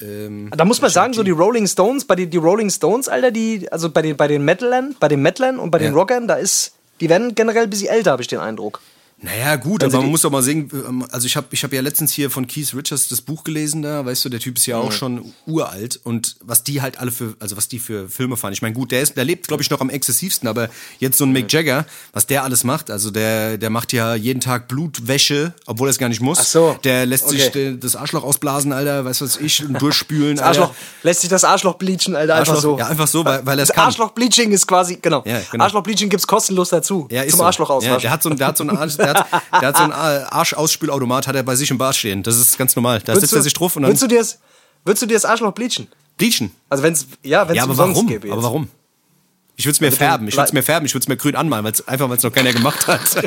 Ähm, Da muss man sagen, so die Rolling Stones, bei den die Rolling Stones, Alter, die, also bei den, bei den Metalern, bei den Metalern und bei den Ja. Rockern, da ist, die werden generell ein bisschen älter, habe ich den Eindruck. Naja, gut, Also aber man muss doch mal sehen, ähm, also ich habe ich hab ja letztens hier von Keith Richards das Buch gelesen da, weißt du, der Typ ist ja auch schon uralt und was die halt alle für, also was die für Filme fahren. Ich meine, gut, der ist, der lebt, glaube ich, noch am exzessivsten, aber jetzt so ein Mick Jagger, was der alles macht, also der, der macht ja jeden Tag Blutwäsche, obwohl er es gar nicht muss. Ach so. Der lässt sich Okay. äh, das Arschloch ausblasen, Alter, weißt du was ich, und durchspülen. Das Arschloch, Alter. lässt sich das Arschloch bleachen, Alter, einfach Arschloch, so. ja, einfach so, weil, weil er es Das kann. Arschloch-Bleaching ist quasi, genau. Ja, genau. Arschloch-Bleaching gibt's kostenlos dazu. Ja, ist zum so. Arschloch Ja, auswaschen. der hat so ein, der hat so einen Arsch, der hat, der hat so einen Arsch-Ausspülautomat, hat er bei sich im Bad stehen. Das ist ganz normal. Da Würdest setzt er sich drauf und dann Würdest du dir das, würdest du dir das Arschloch bleachen? bleachen. Also wenn's, ja, wenn's Ja, aber warum? gäbe jetzt. Aber warum? Ich würde es mir Also färben. Ich würde es mir färben. Ich würde es mir grün anmalen, weil's, einfach weil es noch keiner gemacht hat.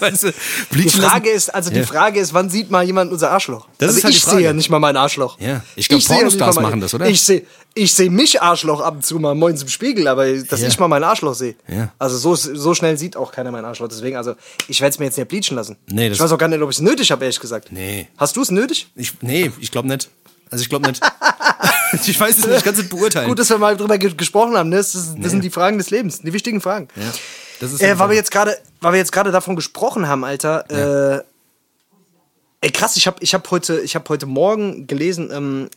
weißt du, Die Frage lassen- ist, also die Ja. Frage ist, wann sieht mal jemand unser Arschloch? Das also ist halt ich sehe ja nicht mal mein Arschloch. Ja. Ich glaub, sehe ja nicht Pornostars mal mein- machen das, oder? Ich sehe ich sehe mich Arschloch ab und zu mal morgens im Spiegel, aber dass Ja. ich mal mein Arschloch sehe. Ja. Also so, so schnell sieht auch keiner mein Arschloch. Deswegen, also ich werde es mir jetzt nicht bleachen lassen. Nee, ich weiß auch gar nicht, ob ich es nötig habe, ehrlich gesagt. Nee. Hast du es nötig? Ich, nee, ich glaube nicht. Also ich glaube nicht. ich weiß es nicht, ich kann es nicht beurteilen. Gut, dass wir mal drüber ge gesprochen haben. Ne? Das, das sind die Fragen des Lebens, die wichtigen Fragen. ja. Das ist Äh, weil wir jetzt gerade, weil wir jetzt gerade davon gesprochen haben, Alter. Äh, ey, krass, ich habe ich hab heute, ich habe heute Morgen gelesen, ähm,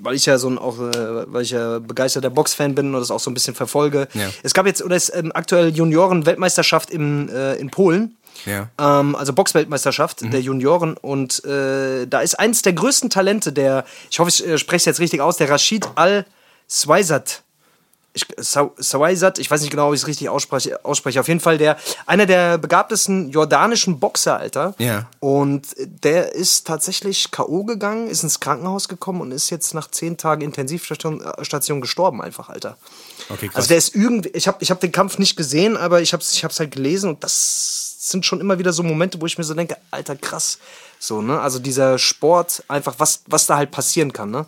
weil ich ja so ein auch, äh, weil ich ja begeisterter Boxfan bin und das auch so ein bisschen verfolge. Ja. Es gab jetzt oder ist ähm, aktuell Junioren-Weltmeisterschaft im äh, in Polen. Ja. Ähm, also Boxweltmeisterschaft der Junioren und äh, da ist eins der größten Talente der, ich hoffe, ich äh, spreche es jetzt richtig aus, der Rashid Al-Swaizat. Ich, Sa- Swaizat, ich weiß nicht genau, wie ich es richtig ausspreche, ausspreche. Auf jeden Fall der, einer der begabtesten jordanischen Boxer, Alter. Ja. Und der ist tatsächlich K.O. gegangen, ist ins Krankenhaus gekommen und ist jetzt nach zehn Tagen Intensivstation äh, Station gestorben, einfach, Alter. Okay, krass. Also der ist irgendwie, ich habe ich hab den Kampf nicht gesehen, aber ich habe es ich hab's halt gelesen und das sind schon immer wieder so Momente, wo ich mir so denke, Alter, krass. So, ne? Also dieser Sport, einfach, was, was da halt passieren kann, ne?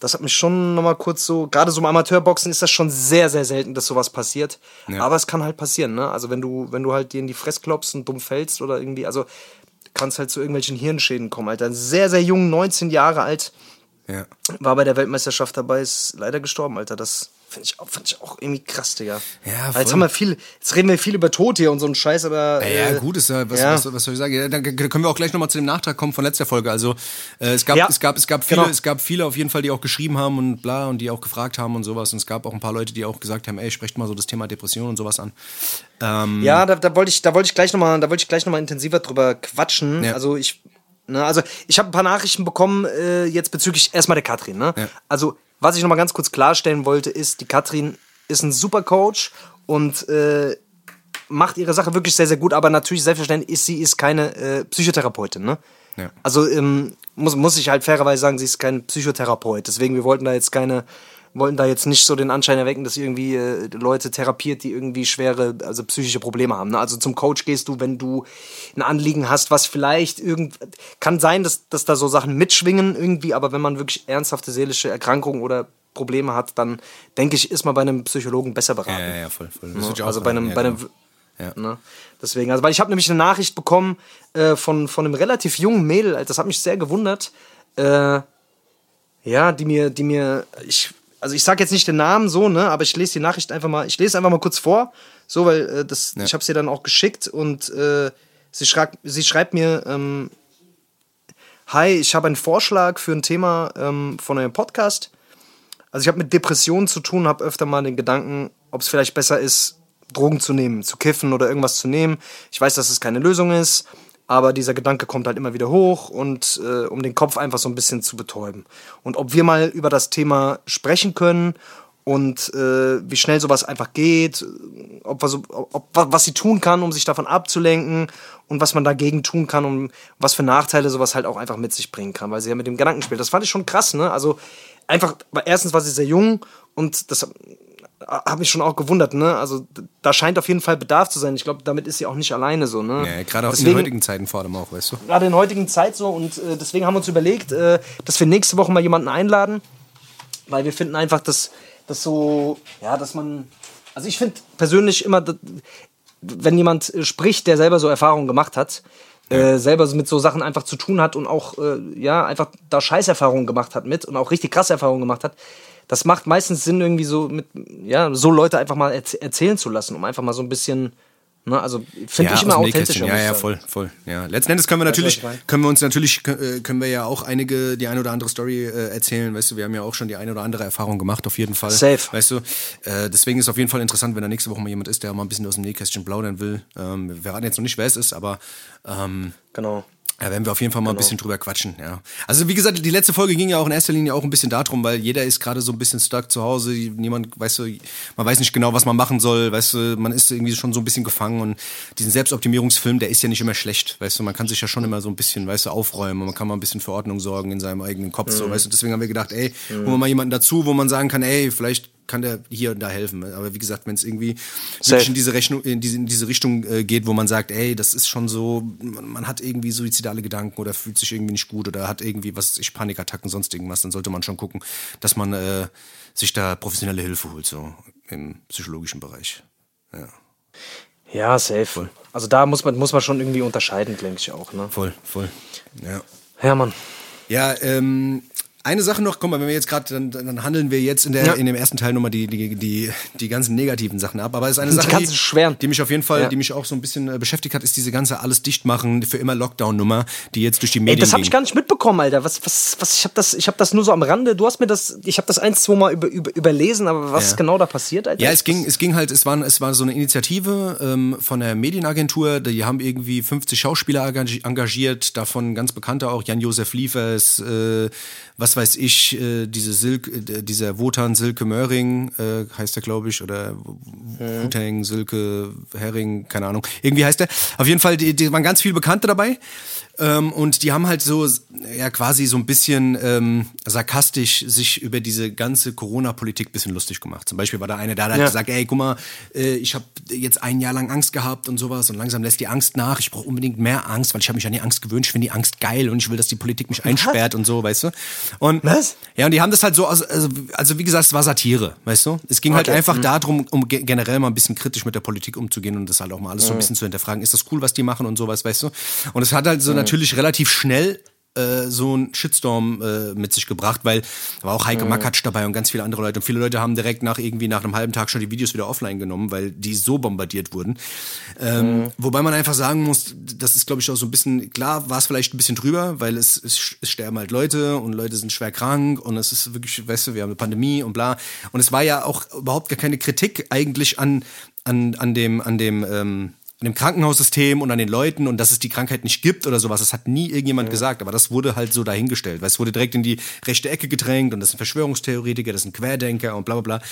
Das hat mich schon nochmal kurz so, gerade so im Amateurboxen ist das schon sehr, sehr selten, dass sowas passiert. Ja. Aber es kann halt passieren, ne? Also wenn du, wenn du halt dir in die Fresse klopfst und dumm fällst oder irgendwie, also kann es halt zu irgendwelchen Hirnschäden kommen, Alter. Ein sehr, sehr jung, 19 Jahre alt, ja. war bei der Weltmeisterschaft dabei, ist leider gestorben, Alter. Das finde ich, auch- find ich auch irgendwie krass, Digga. Ja, Weil Jetzt voll. haben wir viel, jetzt reden wir viel über Tod hier und so einen Scheiß, aber. Ja, äh, gut, ist ja, was, ja. Was, was soll ich sagen? Ja, dann können wir auch gleich nochmal zu dem Nachtrag kommen von letzter Folge. Also äh, es, gab, Ja, es, gab, es, gab viele, genau. es gab viele auf jeden Fall, die auch geschrieben haben und bla und die auch gefragt haben und sowas. Und es gab auch ein paar Leute, die auch gesagt haben, ey, sprecht mal so das Thema Depression und sowas an. Ähm, Ja, da, da wollte ich, da wollte ich gleich nochmal, noch intensiver drüber quatschen. Ja. Also ich, ne, also ich habe ein paar Nachrichten bekommen äh, jetzt bezüglich erstmal der Katrin. Ne? Ja. Also was ich nochmal ganz kurz klarstellen wollte, ist, die Katrin ist ein super Coach und äh, macht ihre Sache wirklich sehr, sehr gut, aber natürlich selbstverständlich ist sie ist keine äh, Psychotherapeutin. Ne? Ja. Also ähm, muss, muss ich halt fairerweise sagen, sie ist kein Psychotherapeut. Deswegen, wir wollten da jetzt keine wollten da jetzt nicht so den Anschein erwecken, dass irgendwie äh, Leute therapiert, die irgendwie schwere, also psychische Probleme haben. Ne? Also zum Coach gehst du, wenn du ein Anliegen hast, was vielleicht irgend kann sein, dass, dass da so Sachen mitschwingen irgendwie, aber wenn man wirklich ernsthafte seelische Erkrankungen oder Probleme hat, dann denke ich, ist man bei einem Psychologen besser beraten. Ja, ja, ja voll, voll. Ne? würde ich auch Also bei einem, ja, bei einem genau. Ja. Ne? Deswegen, also weil ich habe nämlich eine Nachricht bekommen äh, von, von einem relativ jungen Mädel, das hat mich sehr gewundert. Äh, ja, die mir, die mir, ich, also ich sag jetzt nicht den Namen so, ne, aber ich lese die Nachricht einfach mal, ich lese einfach mal kurz vor, so, weil äh, das, ich habe sie dann auch geschickt und äh, sie schreibt, sie schreibt mir, ähm, Hi, ich habe einen Vorschlag für ein Thema ähm, von eurem Podcast. Also ich habe mit Depressionen zu tun, habe öfter mal den Gedanken, ob es vielleicht besser ist, Drogen zu nehmen, zu kiffen oder irgendwas zu nehmen. Ich weiß, dass es keine Lösung ist, aber dieser Gedanke kommt halt immer wieder hoch und äh, um den Kopf einfach so ein bisschen zu betäuben. Und ob wir mal über das Thema sprechen können und äh, wie schnell sowas einfach geht, ob, was, ob, was sie tun kann, um sich davon abzulenken und was man dagegen tun kann, um was für Nachteile sowas halt auch einfach mit sich bringen kann, weil sie ja mit dem Gedanken spielt. Das fand ich schon krass, ne? Also einfach, erstens war sie sehr jung und das hat mich schon auch gewundert, ne? Also da scheint auf jeden Fall Bedarf zu sein. Ich glaube, damit ist sie auch nicht alleine so, ne? Ja, gerade auch in Deswegen- den heutigen Zeiten vor allem auch, weißt du? gerade in der heutigen Zeit so und äh, deswegen haben wir uns überlegt, äh, dass wir nächste Woche mal jemanden einladen, weil wir finden einfach, dass das so, ja, dass man, also ich finde persönlich immer, dass, wenn jemand äh, spricht, der selber so Erfahrungen gemacht hat, äh, selber so mit so Sachen einfach zu tun hat und auch, äh, ja, einfach da Scheißerfahrungen gemacht hat mit und auch richtig krasse Erfahrungen gemacht hat, das macht meistens Sinn, irgendwie so mit, ja, so Leute einfach mal erz erzählen zu lassen, um einfach mal so ein bisschen, ne, also finde ich immer authentischer. Ja, ja, voll, voll. Ja. Letzten Endes können wir natürlich, können wir uns natürlich, äh, können wir ja auch einige, die eine oder andere Story äh, erzählen. Weißt du, wir haben ja auch schon die eine oder andere Erfahrung gemacht, auf jeden Fall. Safe. Weißt du, äh, deswegen ist auf jeden Fall interessant, wenn da nächste Woche mal jemand ist, der mal ein bisschen aus dem Nähkästchen plaudern will. Ähm, wir verraten jetzt noch nicht, wer es ist, aber ähm, Genau. Ja, werden wir auf jeden Fall mal Genau. ein bisschen drüber quatschen, ja. Also wie gesagt, die letzte Folge ging ja auch in erster Linie auch ein bisschen darum, weil jeder ist gerade so ein bisschen stuck zu Hause, niemand, weißt du, man weiß nicht genau, was man machen soll, weißt du, man ist irgendwie schon so ein bisschen gefangen und diesen Selbstoptimierungsfilm, der ist ja nicht immer schlecht, weißt du, man kann sich ja schon immer so ein bisschen, weißt du, aufräumen und man kann mal ein bisschen für Ordnung sorgen in seinem eigenen Kopf, so, weißt du, deswegen haben wir gedacht, ey, holen wir mal jemanden dazu, wo man sagen kann, ey, vielleicht kann der hier und da helfen. Aber wie gesagt, wenn es irgendwie in diese, Rechnung, in diese, in diese Richtung äh, geht, wo man sagt, ey, das ist schon so, man, man hat irgendwie suizidale Gedanken oder fühlt sich irgendwie nicht gut oder hat irgendwie, was ich, Panikattacken, sonst irgendwas, dann sollte man schon gucken, dass man äh, sich da professionelle Hilfe holt, so im psychologischen Bereich. Ja, Ja, safe. Also da muss man, muss man schon irgendwie unterscheiden, denke ich auch. Ne? voll, voll. Ja. Ja, Mann. Ja, ähm, eine Sache noch, guck mal, wenn wir jetzt gerade, dann, dann handeln wir jetzt in, der, Ja. in dem ersten Teil nochmal die, die, die, die ganzen negativen Sachen ab. Aber es ist eine Die Sache, die, schweren. die mich auf jeden Fall, Ja. die mich auch so ein bisschen äh, beschäftigt hat, ist diese ganze alles dicht machen für immer Lockdown-Nummer, die jetzt durch die Ey, Medien das habe ich gar nicht mitbekommen, Alter. Was, was, was, ich habe das, ich habe das nur so am Rande. Du hast mir das, ich habe das ein, zwei Mal über, über, überlesen, aber was Ja. genau da passiert, Alter? Ja, es ging, es ging halt, es war, es war so eine Initiative ähm, von der Medienagentur, die haben irgendwie 50 Schauspieler engagi- engagiert, davon ganz bekannte auch, Jan-Josef Liefers, äh, was weiß ich, äh, diese Silke, äh, dieser Wotan Silke Möhring, äh, heißt er, glaube ich, oder Wutang, Silke, Hering, keine Ahnung. Irgendwie heißt er. Auf jeden Fall, die, die waren ganz viele Bekannte dabei. Ähm, und die haben halt so, ja, quasi so ein bisschen ähm, sarkastisch sich über diese ganze Corona-Politik bisschen lustig gemacht. Zum Beispiel war da einer, der hat halt Ja. gesagt, ey, guck mal, äh, ich habe jetzt ein Jahr lang Angst gehabt und sowas und langsam lässt die Angst nach. Ich brauche unbedingt mehr Angst, weil ich habe mich an die Angst gewöhnt. Ich finde die Angst geil und ich will, dass die Politik mich einsperrt und so, weißt du? Und Was? Ja, und die haben das halt so, also, also, also wie gesagt, es war Satire, weißt du? Es ging halt Okay. einfach darum, um ge- generell mal ein bisschen kritisch mit der Politik umzugehen und das halt auch mal alles so ein bisschen zu hinterfragen. Ist das cool, was die machen und sowas, weißt du? Und es hat halt so natürlich relativ schnell äh, so ein Shitstorm äh, mit sich gebracht, weil da war auch Heike Makatsch dabei und ganz viele andere Leute. Und viele Leute haben direkt nach irgendwie nach einem halben Tag schon die Videos wieder offline genommen, weil die so bombardiert wurden. Ähm, Wobei man einfach sagen muss, das ist glaube ich auch so ein bisschen, klar war es vielleicht ein bisschen drüber, weil es, es, es sterben halt Leute und Leute sind schwer krank und es ist wirklich, weißt du, wir haben eine Pandemie und bla. Und es war ja auch überhaupt gar keine Kritik eigentlich an, an, an dem, an dem, ähm, an dem Krankenhaussystem und an den Leuten und dass es die Krankheit nicht gibt oder sowas. Das hat nie irgendjemand gesagt, aber das wurde halt so dahingestellt, weil es wurde direkt in die rechte Ecke gedrängt und das sind Verschwörungstheoretiker, das sind Querdenker und bla bla bla.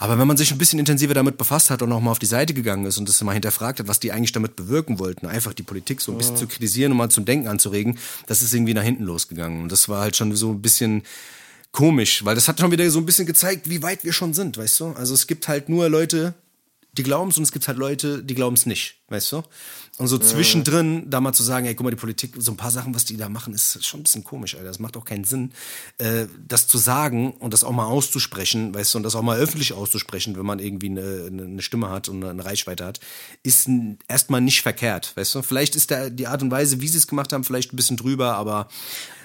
Aber wenn man sich ein bisschen intensiver damit befasst hat und auch mal auf die Seite gegangen ist und das mal hinterfragt hat, was die eigentlich damit bewirken wollten, einfach die Politik so ein bisschen zu kritisieren und mal zum Denken anzuregen, das ist irgendwie nach hinten losgegangen. Und das war halt schon so ein bisschen komisch, weil das hat schon wieder so ein bisschen gezeigt, wie weit wir schon sind, weißt du? Also es gibt halt nur Leute, die glauben es und es gibt halt Leute, die glauben es nicht, weißt du? Und so zwischendrin da mal zu sagen, ey, guck mal, die Politik, so ein paar Sachen, was die da machen, ist schon ein bisschen komisch, Alter. Das macht auch keinen Sinn, äh, das zu sagen und das auch mal auszusprechen, weißt du, und das auch mal öffentlich auszusprechen, wenn man irgendwie eine, eine Stimme hat und eine Reichweite hat, ist erstmal nicht verkehrt, weißt du? Vielleicht ist da die Art und Weise, wie sie es gemacht haben, vielleicht ein bisschen drüber, aber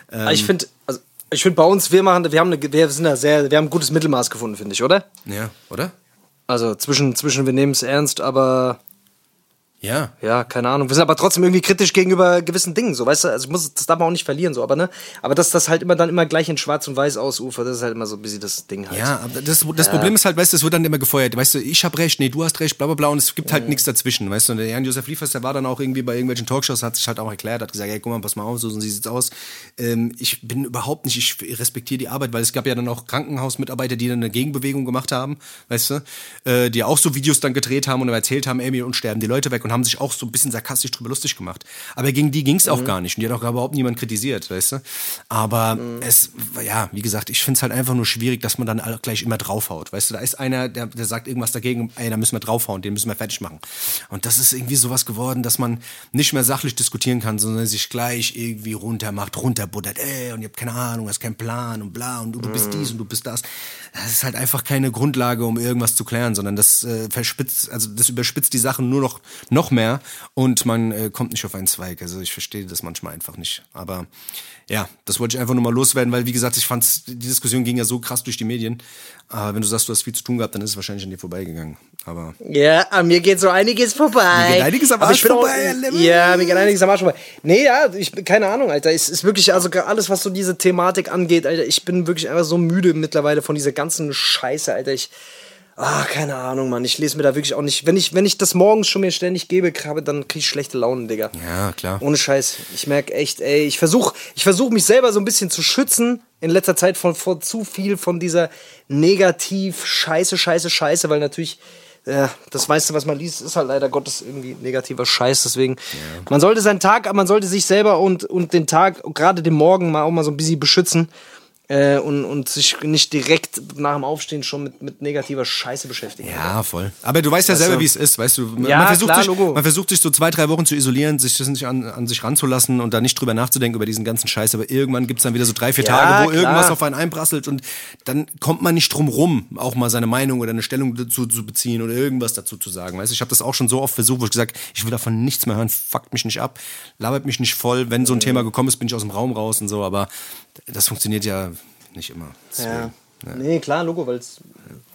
Aber ich finde, also ich finde bei uns, wir machen, wir haben, eine, wir sind da sehr, wir haben ein gutes Mittelmaß gefunden, finde ich, oder? ja, oder? Also zwischen, zwischen wir nehmen es ernst, aber Ja. ja, keine Ahnung. Wir sind aber trotzdem irgendwie kritisch gegenüber gewissen Dingen, so, weißt du? Also ich muss, das darf man auch nicht verlieren, so, aber ne? Aber dass das halt immer dann immer gleich in Schwarz und Weiß ausufert, das ist halt immer so ein bisschen das Ding halt. Ja, aber das, das Problem ist halt, weißt du, es wird dann immer gefeuert. Weißt du, ich habe recht, nee, du hast recht, bla bla bla und es gibt halt nichts dazwischen, weißt du. Und der Jan-Josef Liefers, der war dann auch irgendwie bei irgendwelchen Talkshows, hat sich halt auch erklärt, hat gesagt, ey, guck mal, pass mal auf, so sieht's aus. Ähm, ich bin überhaupt nicht, ich respektiere die Arbeit, weil es gab ja dann auch Krankenhausmitarbeiter, die dann eine Gegenbewegung gemacht haben, weißt du, äh, die auch so Videos dann gedreht haben und erzählt haben, ey, uns sterben die Leute weg und haben sich auch so ein bisschen sarkastisch drüber lustig gemacht. Aber gegen die ging's auch gar nicht und die hat auch überhaupt niemand kritisiert, weißt du. Aber es, ja, wie gesagt, ich find's halt einfach nur schwierig, dass man dann gleich immer draufhaut, weißt du. Da ist einer, der, der sagt irgendwas dagegen, ey, da müssen wir draufhauen, den müssen wir fertig machen. Und das ist irgendwie sowas geworden, dass man nicht mehr sachlich diskutieren kann, sondern sich gleich irgendwie runtermacht, runterbuttert, ey, und ihr habt keine Ahnung, hast keinen Plan und bla und du, du bist dies und du bist das. Das ist halt einfach keine Grundlage, um irgendwas zu klären, sondern das äh, verspitzt, also das überspitzt die Sachen nur noch, noch mehr und man äh, kommt nicht auf einen Zweig. Also ich verstehe das manchmal einfach nicht. Aber ja, das wollte ich einfach nur mal loswerden, weil wie gesagt, ich fand, die Diskussion ging ja so krass durch die Medien. Aber wenn du sagst, du hast viel zu tun gehabt, dann ist es wahrscheinlich an dir vorbeigegangen. Aber Ja, an mir geht so einiges vorbei. Mir geht einiges am Aber Arsch auch- vorbei, Lemmel. Ja, mir geht einiges am Arsch vorbei. Nee, ja, ich keine Ahnung, Alter. Es ist wirklich, also alles, was so diese Thematik angeht, Alter, ich bin wirklich einfach so müde mittlerweile von dieser ganzen Scheiße, Alter. Ich, ah, keine Ahnung, Mann. Ich lese mir da wirklich auch nicht, wenn ich, wenn ich das morgens schon mir ständig gebe, habe, dann krieg ich schlechte Laune, Digga. ja, klar. Ohne Scheiß. Ich merke echt, ey, ich versuche ich versuch mich selber so ein bisschen zu schützen in letzter Zeit von, von zu viel von dieser negativ Scheiße, Scheiße, Scheiße, weil natürlich, ja, das meiste, was man liest, ist halt leider Gottes irgendwie negativer Scheiß. Deswegen, man sollte seinen Tag, man sollte sich selber und, und den Tag, gerade den Morgen mal auch mal so ein bisschen beschützen. Äh, und, und sich nicht direkt nach dem Aufstehen schon mit, mit negativer Scheiße beschäftigen. Ja, voll. Aber du weißt ja selber, wie es ist, weißt du. Man, Ja, man, versucht klar, sich, Logo. man versucht sich so zwei, drei Wochen zu isolieren, sich das nicht an, an sich ranzulassen und da nicht drüber nachzudenken über diesen ganzen Scheiß. Aber irgendwann gibt's dann wieder so drei, vier Ja, Tage, wo klar. irgendwas auf einen einprasselt und dann kommt man nicht drum rum, auch mal seine Meinung oder eine Stellung dazu zu beziehen oder irgendwas dazu zu sagen. Weißt du, ich habe das auch schon so oft versucht, wo ich gesagt, ich will davon nichts mehr hören, fuckt mich nicht ab, labert mich nicht voll. Wenn Mhm. so ein Thema gekommen ist, bin ich aus dem Raum raus und so, aber das funktioniert ja nicht immer. Ja. Nee, klar, Logo, weil es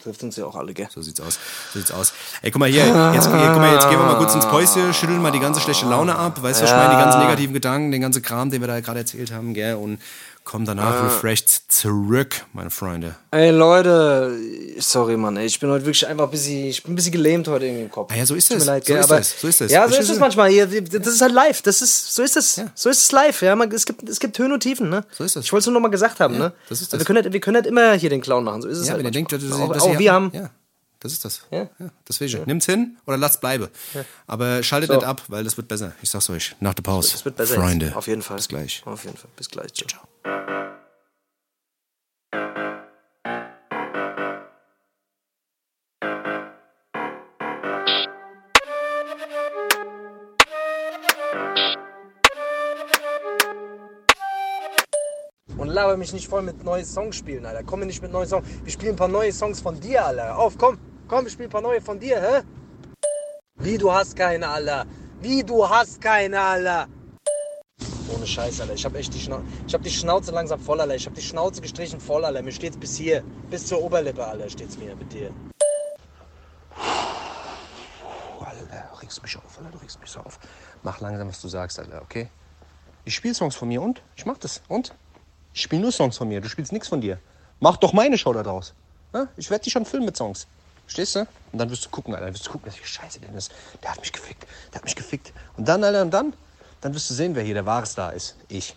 trifft uns ja auch alle, gell? so sieht's aus. So sieht's aus. Ey, guck mal hier, jetzt, hier, guck mal, jetzt gehen wir mal kurz ins Päuschen, schütteln mal die ganze schlechte Laune ab, weißt du, was ich meine, die ganzen negativen Gedanken, den ganzen Kram, den wir da gerade erzählt haben, gell, und kommen danach refreshed zurück, meine Freunde. Ey Leute, sorry Mann, ey, ich bin heute wirklich einfach ein bisschen, ich bin ein bisschen gelähmt heute irgendwie im Kopf. Ah ja, so ist es. Leid, So gell, ist aber. So ist es. Ja, so Verstehst ist es manchmal. Das ist halt live. Das ist, so ist es. So ist es live. Ja, man, es gibt, es gibt Höhen und Tiefen, ne? So ist es. Ich wollte es nur noch mal gesagt haben, ne? das ist Wir das. können halt, wir können halt immer hier den Clown machen. So ist es Ja, halt. wenn ihr denkt, dass, manchmal. dass auch, ihr- auch wir haben. Ja, das ist das. Ja. deswegen. Nimmt's hin oder lasst bleibe. Aber schaltet So. nicht ab, weil das wird besser. Ich sag's euch. Nach der Pause. Es wird besser. Freunde. Jetzt. Auf jeden Fall. Bis gleich. Auf jeden Fall. Bis gleich. Ciao. Und laber mich nicht voll mit neuen Songs spielen, Alter. Komm mir nicht mit neuen Songs. Wir spielen ein paar neue Songs von dir, Alter. Auf, komm. Komm, wir spielen ein paar neue von dir, hä? Wie, du hast keine, Alter. Wie, du hast keine, Alter. Ohne Scheiß, Alter. Ich hab echt die Schnauze. Ich hab die Schnauze langsam voll, Alter. Ich hab die Schnauze gestrichen voll, Alter. Mir steht's bis hier. Bis zur Oberlippe, Alter, steht's mir mit dir. Oh, Alter, regst mich auf, Alter, du regst mich so auf. Mach langsam, was du sagst, Alter, okay? Ich spiele Songs von mir und? Ich mach das. Und? Ich spiele nur Songs von mir, du spielst nichts von dir. Mach doch meine Show da draus. Ich werde dich schon filmen mit Songs. Verstehst du? Und dann wirst du gucken, Alter. Dann wirst du gucken, dass ich scheiße denn ist. Der hat mich gefickt. Der hat mich gefickt. Und dann, Alter, und dann? Dann wirst du sehen, wer hier der wahre Star ist. Ich.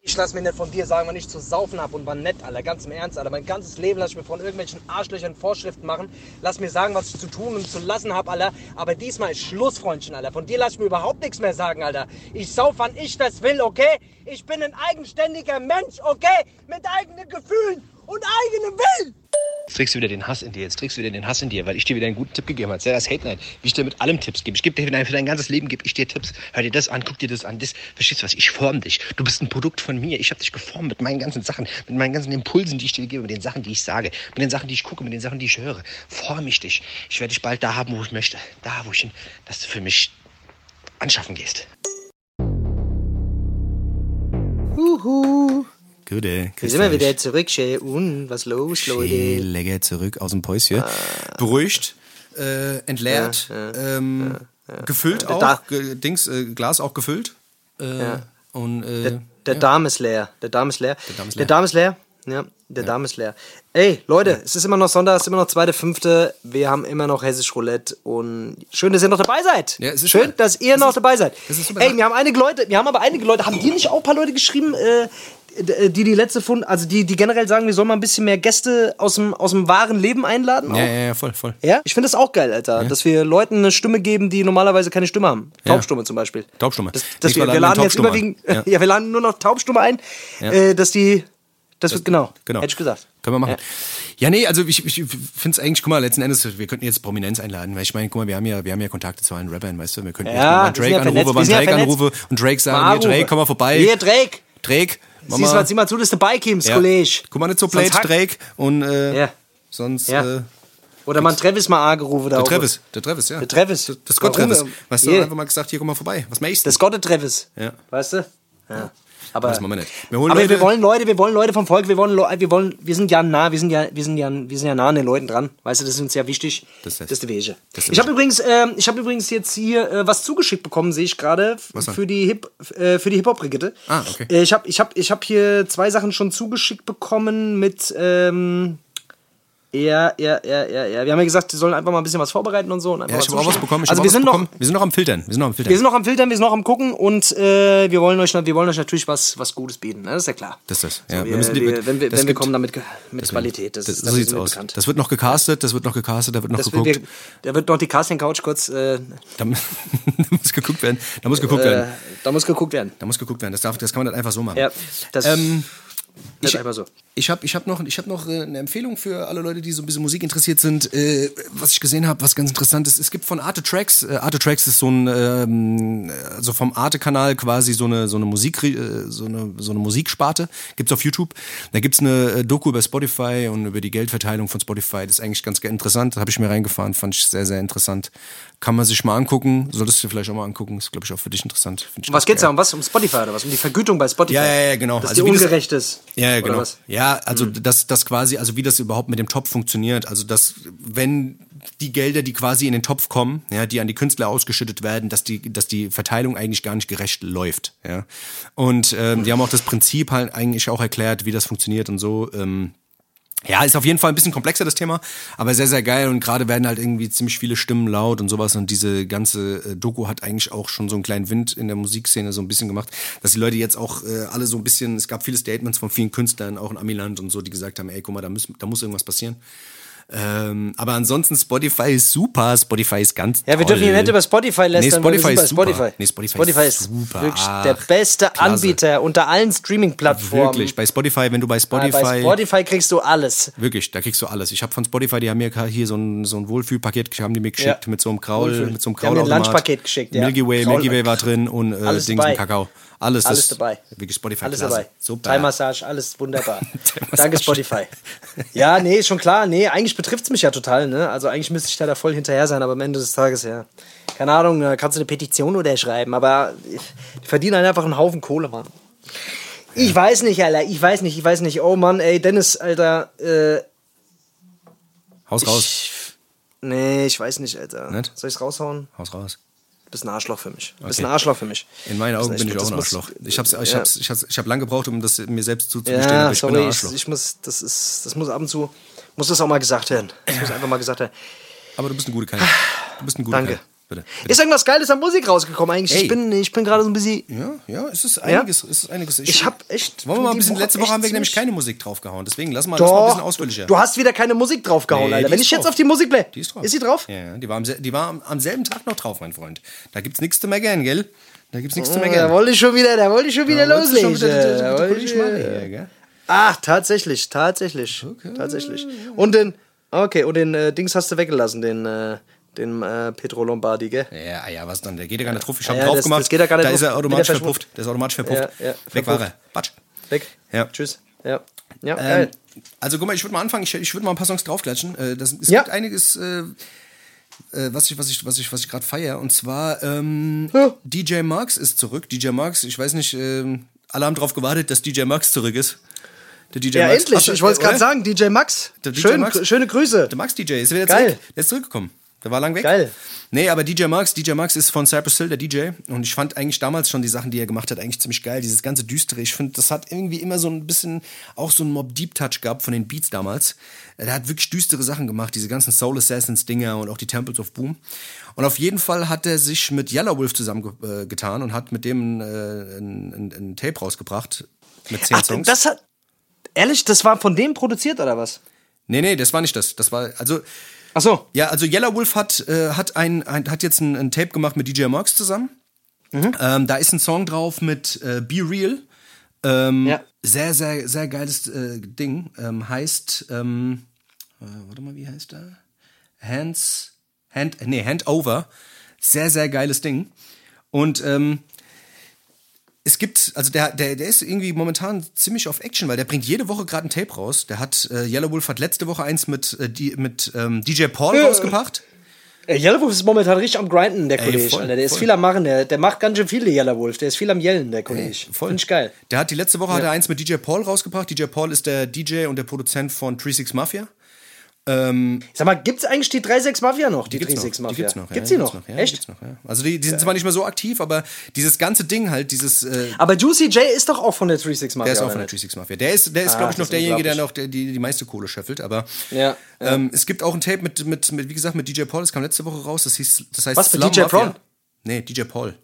Ich lass mir nicht von dir sagen, wann ich zu saufen hab und wann nett, Alter. Ganz im Ernst, Alter. Mein ganzes Leben lass ich mir von irgendwelchen Arschlöchern Vorschriften machen. Lass mir sagen, was ich zu tun und zu lassen hab, Alter. Aber diesmal ist Schluss, Freundchen, Alter. Von dir lass ich mir überhaupt nichts mehr sagen, Alter. Ich sauf, wann ich das will, okay? Ich bin ein eigenständiger Mensch, okay? Mit eigenen Gefühlen und eigenem Willen. Trägst du wieder den Hass in dir, jetzt trägst du wieder den Hass in dir, weil ich dir wieder einen guten Tipp gegeben habe. Das Hate Night, wie ich dir mit allem Tipps gebe. Ich gebe dir für dein, ganzes Leben gebe ich dir Tipps. Hör dir das an, guck dir das an. Das, verstehst du was? Ich form dich. Du bist ein Produkt von mir. Ich habe dich geformt mit meinen ganzen Sachen, mit meinen ganzen Impulsen, die ich dir gebe, mit den Sachen, die ich sage, mit den Sachen, die ich gucke, mit den Sachen, die ich höre. Form ich dich. Ich werde dich bald da haben, wo ich möchte. Da, wo ich hin, dass du für mich anschaffen gehst. Uhu. Gute. Wir sind wir wieder zurück, schön. Und was los, Leute? Schön lecker zurück aus dem Päuschen. Beruhigt, äh, entleert, ähm, gefüllt Der auch. Ge- Dings, äh, Glas auch gefüllt. Äh, Und äh, Der, der Darm ist leer. Der Darm ist leer. Der Darm ist Der leer. Darm ist leer. Ja, der Darm ist leer. Ey, Leute, es ist immer noch Sonntag, es ist immer noch zweite, fünfte. Wir haben immer noch Hessisch Roulette und schön, dass ihr noch dabei seid. Ja, es ist schön, super. dass ihr Das noch ist- dabei seid. Ey, wir haben einige Leute, wir haben aber einige Leute, haben die nicht auch ein paar Leute geschrieben, äh, die die letzte Fund, also die, die generell sagen, wir sollen mal ein bisschen mehr Gäste aus dem, aus dem wahren Leben einladen? ja, auch? ja, ja, voll, voll. Ja, ich finde das auch geil, Alter. Dass wir Leuten eine Stimme geben, die normalerweise keine Stimme haben. Ja. Taubstumme zum Beispiel. Taubstumme. Das, dass wir, wir laden jetzt überwiegend, ja. Ja. wir laden nur noch Taubstumme ein, Ja. äh, dass die, das, wird, genau, Genau. hätte ich gesagt. Können wir machen. Ja. Ja, nee, also ich, ich finde es eigentlich, guck mal, letzten Endes, wir könnten jetzt Prominenz einladen, weil ich meine, guck mal, wir haben ja, wir haben ja Kontakte zu allen Rappern, weißt du, wir könnten Ja, jetzt mal Drake ja anrufen, ja Drake anrufen und Drake sagen, hier, Drake, komm mal vorbei. Hier, Drake. Drake, Siehst mal, sieh mal zu, dass du dabei kommst, ja. Kollege. Guck mal nicht so blöd, Drake, und äh, Ja. sonst, Ja. äh, Oder man Travis mal angerufen. der Travis, der Travis, ja. Der Travis. Das, das Gott? Travis. Weißt du, Yeah. einfach mal gesagt, hier, komm mal vorbei, was machst du? Das Gott Travis. Ja. Weißt du? Ja. Aber, Das machen wir nicht. Wir holen aber Leute- wir wollen Leute, wir wollen Leute vom Volk, wir wollen, wir wollen, wir sind ja nah, wir sind ja, wir sind ja, wir sind ja nah an den Leuten dran. Weißt du, das ist uns ja wichtig. Das ist- das ist der Wege. Ich habe übrigens, ähm, ich habe übrigens jetzt hier äh, was zugeschickt bekommen, sehe ich gerade für die Hip, äh, für die Hip Hop Brigitte. Ah, okay. Äh, ich habe, ich habe, ich habe hier zwei Sachen schon zugeschickt bekommen mit. Ähm, ja, ja, ja, ja, ja. Wir haben ja gesagt, wir sollen einfach mal ein bisschen was vorbereiten und so. Und Ja, ich habe auch was bekommen. Also wir sind was noch, bekommen. wir sind noch am Filtern. Wir sind noch am Filtern. wir sind noch am Filtern, wir sind noch am gucken und äh, wir wollen euch, wir wollen euch natürlich was, was Gutes bieten. Ne? Das ist ja klar. Das ist das. So, Ja, wir, wir müssen wir, wenn wir, das wenn wir kommen damit mit Qualität, das, das, ist so das sieht's aus. bekannt. Das wird noch gecastet, das wird noch gecastet, da wird noch Das wird, geguckt. wir, da wird noch die Casting Couch kurz, äh, Da, da muss geguckt werden. Da muss geguckt äh, werden. da muss geguckt werden. Da muss geguckt werden. Das, darf, das kann man dann einfach so machen. Ja, das Ähm, ich, so. ich habe ich hab noch, ich hab noch äh, eine Empfehlung für alle Leute, die so ein bisschen Musik interessiert sind. Äh, was ich gesehen habe, was ganz interessant ist, es gibt von Arte Tracks, äh, Arte Tracks ist so ein, ähm, also vom Arte-Kanal quasi so eine, so eine Musik, äh, so eine, so eine Musiksparte. Gibt's auf YouTube. Da gibt's eine äh, Doku über Spotify und über die Geldverteilung von Spotify. Das ist eigentlich ganz interessant. Da habe ich mir reingefahren, fand ich sehr, sehr interessant. Kann man sich mal angucken. Solltest du dir vielleicht auch mal angucken. Ist, glaube ich, auch für dich interessant. Um was geht's geil. da? Um was? Um Spotify oder was? Um die Vergütung bei Spotify? Ja, ja, ja, genau. Dass Also die ungerecht ist. Ja, ja, genau. Ja, also Mhm. das, das quasi, also wie das überhaupt mit dem Topf funktioniert. Also dass, wenn die Gelder, die quasi in den Topf kommen, ja, die an die Künstler ausgeschüttet werden, dass die, dass die Verteilung eigentlich gar nicht gerecht läuft. Ja. Und ähm, die haben auch das Prinzip halt eigentlich auch erklärt, wie das funktioniert und so. Ähm, ja, ist auf jeden Fall ein bisschen komplexer das Thema, aber sehr, sehr geil und gerade werden halt irgendwie ziemlich viele Stimmen laut und sowas und diese ganze äh, Doku hat eigentlich auch schon so einen kleinen Wind in der Musikszene so ein bisschen gemacht, dass die Leute jetzt auch äh, alle so ein bisschen, es gab viele Statements von vielen Künstlern, auch in Amiland und so, die gesagt haben, ey, guck mal, da, müssen, da muss irgendwas passieren. Ähm, aber ansonsten Spotify ist super, Spotify ist ganz Ja, wir toll. dürfen hier nicht über Spotify lästern. Nee, Spotify bei ist super. Spotify. Nee, Spotify Spotify ist super. wirklich der beste klasse. Anbieter unter allen Streaming-Plattformen. Wirklich, bei Spotify, wenn du bei Ah, Spotify... Bei Spotify kriegst du alles. Wirklich, da kriegst du alles. Ich habe von Spotify, die haben mir hier so ein, so ein Wohlfühlpaket haben die mir geschickt Ja. mit so einem Kraul, Wohlfühl. mit so einem Die haben mir ein. Lunchpaket geschickt, ja. Milky Way, Kraul- Milky Way war drin und äh, Dings dabei. und Kakao. Alles, Alles das, dabei. Wirklich Spotify Alles klasse. dabei. Super. Thai-Massage, alles wunderbar. Danke, Spotify. Ja, nee, ist schon klar. Nee, eigentlich betrifft es mich ja total. Ne? Also eigentlich müsste ich da, da voll hinterher sein, aber am Ende des Tages, ja. Keine Ahnung, da kannst du eine Petition unterschreiben, aber ich- die verdienen halt einfach einen Haufen Kohle, Mann. Ich weiß nicht, Alter. Ich weiß nicht, ich weiß nicht. Oh Mann, ey, Dennis, Alter. Äh, Haus raus. ich, nee, ich weiß nicht, Alter. Nicht? Soll ich's raushauen? Haus raus. Du bist ein Arschloch für mich. Du bist Okay. ein Arschloch für mich. In meinen Augen bin ich auch ein muss- Arschloch. Ich hab's, ich ja. hab's, ich hab's, ich hab lange gebraucht, um das mir selbst zuzugestehen, Ja, aber ich bin sorry, ein ich, Arschloch. ich muss, das ist, das muss ab und zu, muss das auch mal gesagt werden. Das muss einfach mal gesagt werden. aber du bist ein guter Kerl. Du bist ein guter Danke. Kerl. Bitte. bitte. Ist irgendwas Geiles an Musik rausgekommen eigentlich? Ey. Ich bin, ich bin gerade so ein bisschen. Ja, ja, es ist einiges, es ist einiges. Ich hab echt- Wollen wir mal ein bisschen, Woche letzte Woche haben wir nämlich keine Musik draufgehauen, deswegen lass mal, lass mal ein Doch, bisschen ausführlicher. du hast wieder keine Musik draufgehauen, Nee, Alter. Wenn ich jetzt drauf. auf die Musik bleibe. Die ist drauf. Ist sie drauf? Ja, ja, die war, am, die war am, am selben Tag noch drauf, mein Freund. Da gibt's nichts zu meckern, gell? Da gibt's nichts zu Da meckern. wollte ich schon wieder, da wollte ich schon wieder Da loslegen. schon wieder Da wollte ich, gell? Ach, tatsächlich, tatsächlich. Tatsächlich. Und den, okay, und den äh, Dings hast du weggelassen, den, äh, den äh, Petro Lombardi, gell? Ja, ah ja, was dann? Der geht ja gar nicht drauf. Ich habe Ja, drauf das- gemacht. das geht ja gar nicht da ist drauf. er automatisch verpufft. Der ist automatisch verpufft. Ja, ja, Weg war er. Batsch. Weg. Ja. Tschüss. Ja. Ja, Ähm, geil. also guck mal, ich würde mal anfangen. Ich, ich würde mal ein paar Songs draufklatschen. Äh, das, es Ja. gibt einiges, äh, äh, was ich, was ich, was ich, was ich gerade feiere. Und zwar ähm, Ja. DJ Marks ist zurück. DJ Marks, ich weiß nicht, ähm, alle haben drauf gewartet, dass DJ Marks zurück ist. Der DJ Ja, Marks. endlich. Du- Ich wollte es gerade sagen, DJ Max. Der DJ Schön, Max. Schöne Grüße. Der Max DJ ist wieder Geil. zurück. Der ist zurückgekommen. Der war lang weg. Geil. Nee, aber DJ Max, DJ Max ist von Cypress Hill, der DJ. Und ich fand eigentlich damals schon die Sachen, die er gemacht hat, eigentlich ziemlich geil. Dieses ganze Düstere. Ich finde, das hat irgendwie immer so ein bisschen auch so einen Mob Deep Touch gehabt von den Beats damals. Er hat wirklich düstere Sachen gemacht, diese ganzen Soul Assassins Dinger und auch die Temples of Boom. Und auf jeden Fall hat er sich mit Yellow Wolf zusammengetan äh, und hat mit dem äh, ein, ein, ein Tape rausgebracht mit zehn Ach, Songs. das hat. Ehrlich, das war von dem produziert oder was? nee, nee, das war nicht das. Das war, also, Ach so. Ja, also Yellow Wolf hat, äh, hat, ein, ein, hat jetzt ein, ein Tape gemacht mit DJ Marks zusammen. Ähm, da ist ein Song drauf mit äh, Be Real. Ähm, Ja. Sehr, sehr, sehr geiles äh, Ding. Ähm, heißt, ähm, äh, warte mal, wie heißt der? Hands, Hand, nee, Hand Over. Sehr, sehr geiles Ding. Und ähm, es gibt, also der, der, der ist irgendwie momentan ziemlich auf Action, weil der bringt jede Woche gerade ein Tape raus. Der hat, äh, Yellow Wolf hat letzte Woche eins mit, äh, die, mit ähm, DJ Paul rausgebracht. Äh, Yellow Wolf ist momentan richtig am Grinden, der Ey, Kollege. voll, Alter. Der ist voll. viel am Machen. Der, der macht ganz schön viele Yellow Wolf. Der ist viel am Yellen, der Kollege. Voll. Finde ich geil. Der hat die letzte Woche hat er eins mit DJ Paul rausgebracht. DJ Paul ist der DJ und der Produzent von 36 Mafia. Sag mal, gibt's eigentlich die 36 Mafia noch? Die, gibt's 36 noch. Mafia. Die gibt's noch. Gibt's ja, die gibt's noch? Ja, Echt? Gibt's noch, ja. Also die, die sind zwar nicht mehr so aktiv, aber dieses ganze Ding halt, dieses äh, Aber Juicy J ist doch auch von der 36 Mafia. der ist auch von der nicht? 36 Mafia. Der ist, der ist Ah, glaube ich, noch derjenige, der noch die, die meiste Kohle scheffelt. Aber Ja. Ähm, es gibt auch ein Tape mit, mit, mit, wie gesagt, mit DJ Paul, das kam letzte Woche raus. Das, hieß, das heißt Was, Slum DJ Mafia. Prawn? Nee, DJ Paul.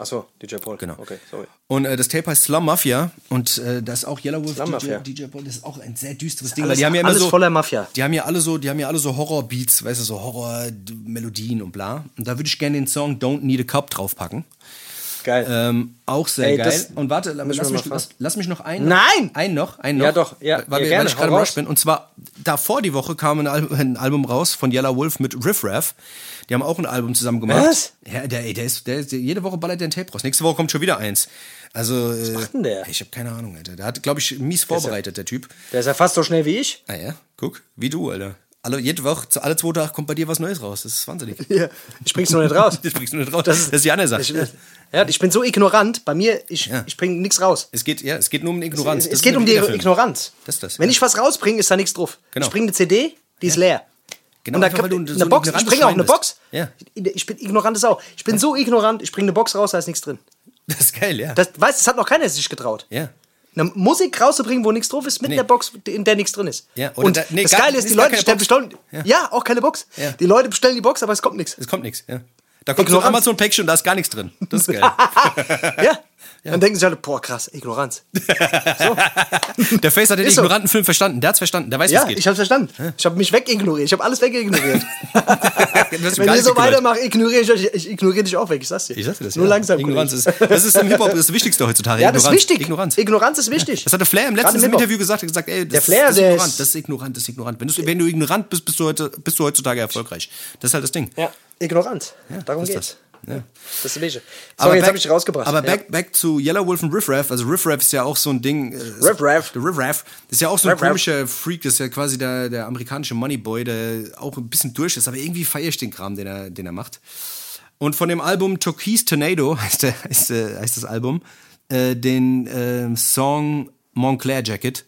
Achso, DJ Paul. Genau. Okay, sorry. Und äh, das Tape heißt Slum Mafia und äh, da ist auch Yellow Wolf, Slum DJ, Mafia. DJ Paul, das ist auch ein sehr düsteres Ding, alles- weil die haben ja immer alles so voller Mafia. Die haben ja alle so, die haben ja alle so Horror-Beats, weißt du, so Horror-Melodien und bla. Und da würde ich gerne den Song Don't Need a Cup draufpacken. Geil. Ähm, auch sehr Ey, geil. und warte, lass mich, lass, lass mich noch einen. Nein! Einen noch, einen noch. Ja, doch, ja, weil, ja, wir, ich gerade im. Rush bin. Und zwar davor die Woche kam ein, Al ein Album raus von Yellow Wolf mit Riff Raff. Die haben auch ein Album zusammen gemacht. Was? Ja, der, der ist, der ist, jede Woche ballert der ein Tape raus. Nächste Woche kommt schon wieder eins. Also, Was macht denn der? Ich habe keine Ahnung, Alter. Der hat, glaube ich, mies vorbereitet, der Typ. Der ist ja fast so schnell wie ich. Ah ja, guck, wie du, Alter. Alle, jede Woche, alle zwei Tage kommt bei dir was Neues raus. Das ist wahnsinnig. Ja. Ich bring's nur nicht raus. Das bringst du nicht raus. Das ist, die andere Sache. Ich, ja, ich bin so ignorant. Bei mir, ich, Ja. ich bring nichts raus. es geht, ja, es geht nur um Ignoranz. Es, Das es ist geht um die. Ignoranz. Das ist das, Wenn ja. ich was rausbringe, ist da nichts drauf. Genau. Ich bringe eine CD, die ist leer. Genau, Und da kann, eine so Box, ich bringe auch eine. Box. Ja, Ich bin ignorant Sau. Ich bin so ignorant, ich bringe eine Box raus, da ist nichts drin. das ist geil, ja. Das, weißt, das hat noch keiner sich getraut. ja. Eine Musik rauszubringen, wo nichts drauf ist, mit Nee. der Box, in der nichts drin ist. Ja, Und da- nee, das gar- Geile ist, die Leute keine stellen, Box. bestellen, Ja. ja. auch keine Box. Ja. Die Leute bestellen die Box, aber es kommt nichts. Es kommt nichts, ja. Da kommt so ein. Amazon-Päckchen und da ist gar nichts drin. Das ist geil. ja. Dann denken sie halt, boah, krass, Ignoranz. Der Face hat den Ist so. ignoranten Film verstanden. Der hat's verstanden. Der weiß, Ja, was geht. ich hab's verstanden. Ich habe mich wegignoriert. Ich habe alles wegignoriert. Wenn ihr so weitermacht, ignoriere ich euch. Ich ignoriere dich auch weg. Ich sag's dir. Ich sagte das, Nur ja. langsam. Ignoranz ist, das ist im Hip-Hop das Wichtigste heutzutage. Ja, das ist wichtig. Ignoranz. Ignoranz ist wichtig. Das hat der Flair im letzten im. Interview gesagt. Er hat gesagt, ey, das, Der Flair, das, ist ignorant, ist- das ist ignorant, das ist ignorant. Wenn du, wenn du ignorant bist, bist du, heute, bist du heutzutage erfolgreich. Das ist halt das Ding. Ja, Ignoranz. Darum das ist geht's. das. Ja. Das ist. Sorry, jetzt back- habe ich dich rausgebracht. Aber ja. back, back zu Yellow Wolf und Riff Raff. Also Riff Raff ist ja auch so ein Ding. äh, Riff Raff. Riff Raff. Ist ja auch so ein Riff Raff. komischer Freak. Das ist ja quasi der, der amerikanische Moneyboy, der auch ein bisschen durch ist. Aber irgendwie feiere ich den Kram, den er, den er macht. Und von dem Album Turquoise Tornado heißt, der, heißt, äh, heißt das Album, äh, den äh, Song Montclair Jacket.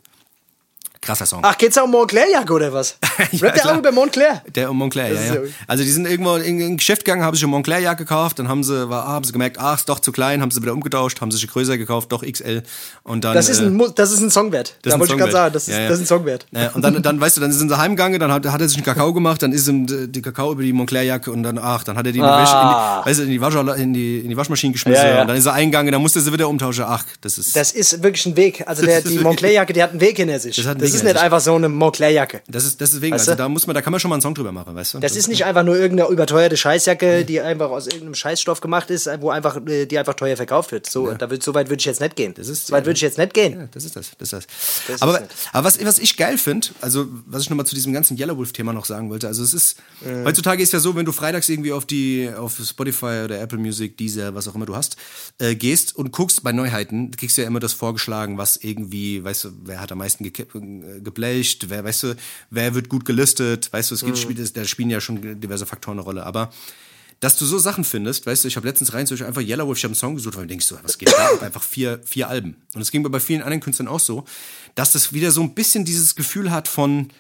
Krasser Song. Ach, geht's auch um Montclair-Jacke oder was? Ja, Rappt der auch über Montclair? Der um Montclair, ja, ja. Also die sind irgendwo in in ein Geschäft gegangen, haben sich eine Montclair-Jacke gekauft, dann haben sie, war, haben sie gemerkt, ach, ist doch zu klein, haben sie wieder umgetauscht, haben sich eine größer gekauft, doch XL. Und dann, Das ist äh, ein, Mu- das ist ein Song wert. das Da wollte ich gerade sagen, das ist. Ja, ja. das ist ein Song wert. Ja, und dann, dann, weißt du, dann sind sie heimgegangen, dann hat, hat er sich einen Kakao gemacht, dann ist ihm die, Kakao über die Montclair-Jacke und dann, ach, dann hat er die in die, Wäsche, in Ah. die, weißt du, in die, Wasch, in die, in die Waschmaschine geschmissen und dann ist er eingegangen, dann musste er sie wieder umtauschen. Ach, das ist. Das ist wirklich ein Weg. Also der, die Montclair-Jacke, die hat einen Weg hinter sich. Das hat einen Das ist nicht einfach so eine Montclair-Jacke. Das ist das deswegen, Weißt also du? da muss man, da kann man schon mal einen Song drüber machen, weißt du? Das ist nicht einfach nur irgendeine überteuerte Scheißjacke, die einfach aus irgendeinem Scheißstoff gemacht ist, wo einfach, äh, die einfach teuer verkauft wird. So, da wird, so weit würde ich jetzt nicht gehen. Das ist- so weit würde ich jetzt nicht gehen. Ja, das ist das. Das ist das. Das aber ist aber was, was ich geil finde, also was ich nochmal zu diesem ganzen Yellow Wolf-Thema noch sagen wollte, also es ist, Mhm. heutzutage ist ja so, wenn du freitags irgendwie auf die, auf Spotify oder Apple Music, Deezer, was auch immer du hast, äh, gehst und guckst bei Neuheiten, kriegst du ja immer das vorgeschlagen, was irgendwie, weißt du, wer hat am meisten ge äh, geblecht, wer, weißt du, wer wird gut gelistet, weißt du, es gibt Mhm. Spiele, da spielen ja schon diverse Faktoren eine Rolle, aber dass du so Sachen findest, weißt du, ich habe letztens rein Beispiel einfach Yellow Wolf, ich habe einen Song gesucht, weil du denkst so, was geht da? einfach vier, vier Alben. Und es ging bei vielen anderen Künstlern auch so, dass das wieder so ein bisschen dieses Gefühl hat von,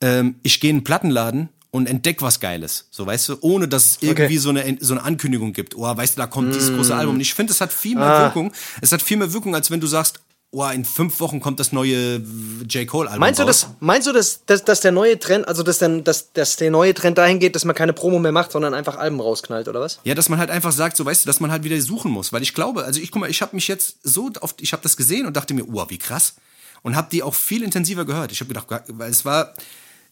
ähm, ich gehe in einen Plattenladen und entdeck was Geiles. So, weißt du, ohne dass es irgendwie so, eine, so eine Ankündigung gibt. Oh, weißt du, da kommt dieses Mm. große Album. Und ich finde, es hat viel mehr Ah. Wirkung. Es hat viel mehr Wirkung, als wenn du sagst, oh, in fünf Wochen kommt das neue J. Cole-Album. Meinst du, raus. das, meinst du dass, dass, dass der neue Trend, also dass, dann, dass, dass der neue Trend dahin geht, dass man keine Promo mehr macht, sondern einfach Alben rausknallt, oder was? Ja, dass man halt einfach sagt, so weißt du, dass man halt wieder suchen muss, weil ich glaube, also ich guck mal, ich habe mich jetzt so oft, ich habe das gesehen und dachte mir, wow, wie krass und habe die auch viel intensiver gehört. Ich habe gedacht, weil es war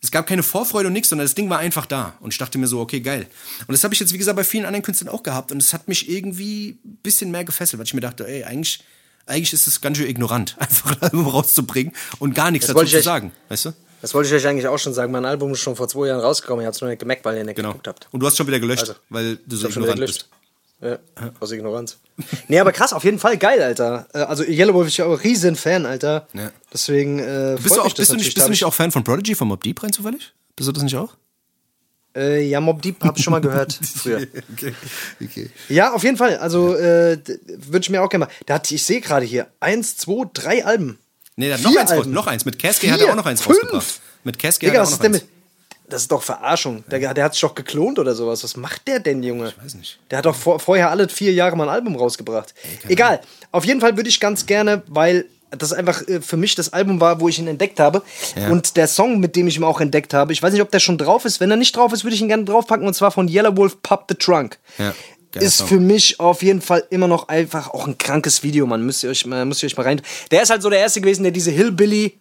es gab keine Vorfreude und nichts, sondern das Ding war einfach da und ich dachte mir so, okay, geil. Und das habe ich jetzt wie gesagt bei vielen anderen Künstlern auch gehabt und es hat mich irgendwie ein bisschen mehr gefesselt, weil ich mir dachte, ey, eigentlich eigentlich ist es ganz schön ignorant, einfach ein Album rauszubringen und gar nichts Das dazu zu echt- sagen, weißt du? Das wollte ich euch eigentlich auch schon sagen. Mein Album ist schon vor zwei Jahren rausgekommen. Ihr habt es nur nicht gemerkt, weil ihr nicht Genau. geguckt habt. Und du hast schon wieder gelöscht, Also, weil du so ignorant bist. Ja, aus Ignoranz. nee, aber krass, auf jeden Fall geil, Alter. Äh, Also Yellow Wolf ist ja auch ein riesen Fan, Alter. Ja. Deswegen äh, Bist du, auch, bist, du nicht, bist du nicht auch Fan von Prodigy, von Mob Deep rein zufällig? Bist du das nicht auch? Äh, ja, Mob Deep hab ich schon mal gehört früher. Okay. okay. Ja, auf jeden Fall. Also äh, würde ich mir auch gerne mal. Da hat, ich sehe gerade hier eins, zwei, drei Alben. Nee, der hat noch eins, raus, noch eins. Mit Vier, hat er auch noch eins fünf. rausgebracht. Mit Digga, hat er auch noch eins. mit. Das ist doch Verarschung. Der, der hat sich doch geklont oder sowas. Was macht der denn, Junge? Ich weiß nicht. Der hat doch vor, vorher alle vier Jahre mal ein Album rausgebracht. Egal. Auf jeden Fall würde ich ganz gerne, weil das einfach äh, für mich das Album war, wo ich ihn entdeckt habe. Ja. Und der Song, mit dem ich ihn auch entdeckt habe, ich weiß nicht, ob der schon drauf ist. Wenn er nicht drauf ist, würde ich ihn gerne draufpacken. Und zwar von Yellow Wolf Pop the Trunk. Ja, geiler Ist Song. für mich auf jeden Fall immer noch einfach auch ein krankes Video, man. Müsst ihr euch mal, müsst ihr euch mal rein. Der ist halt so der erste gewesen, der diese Hillbilly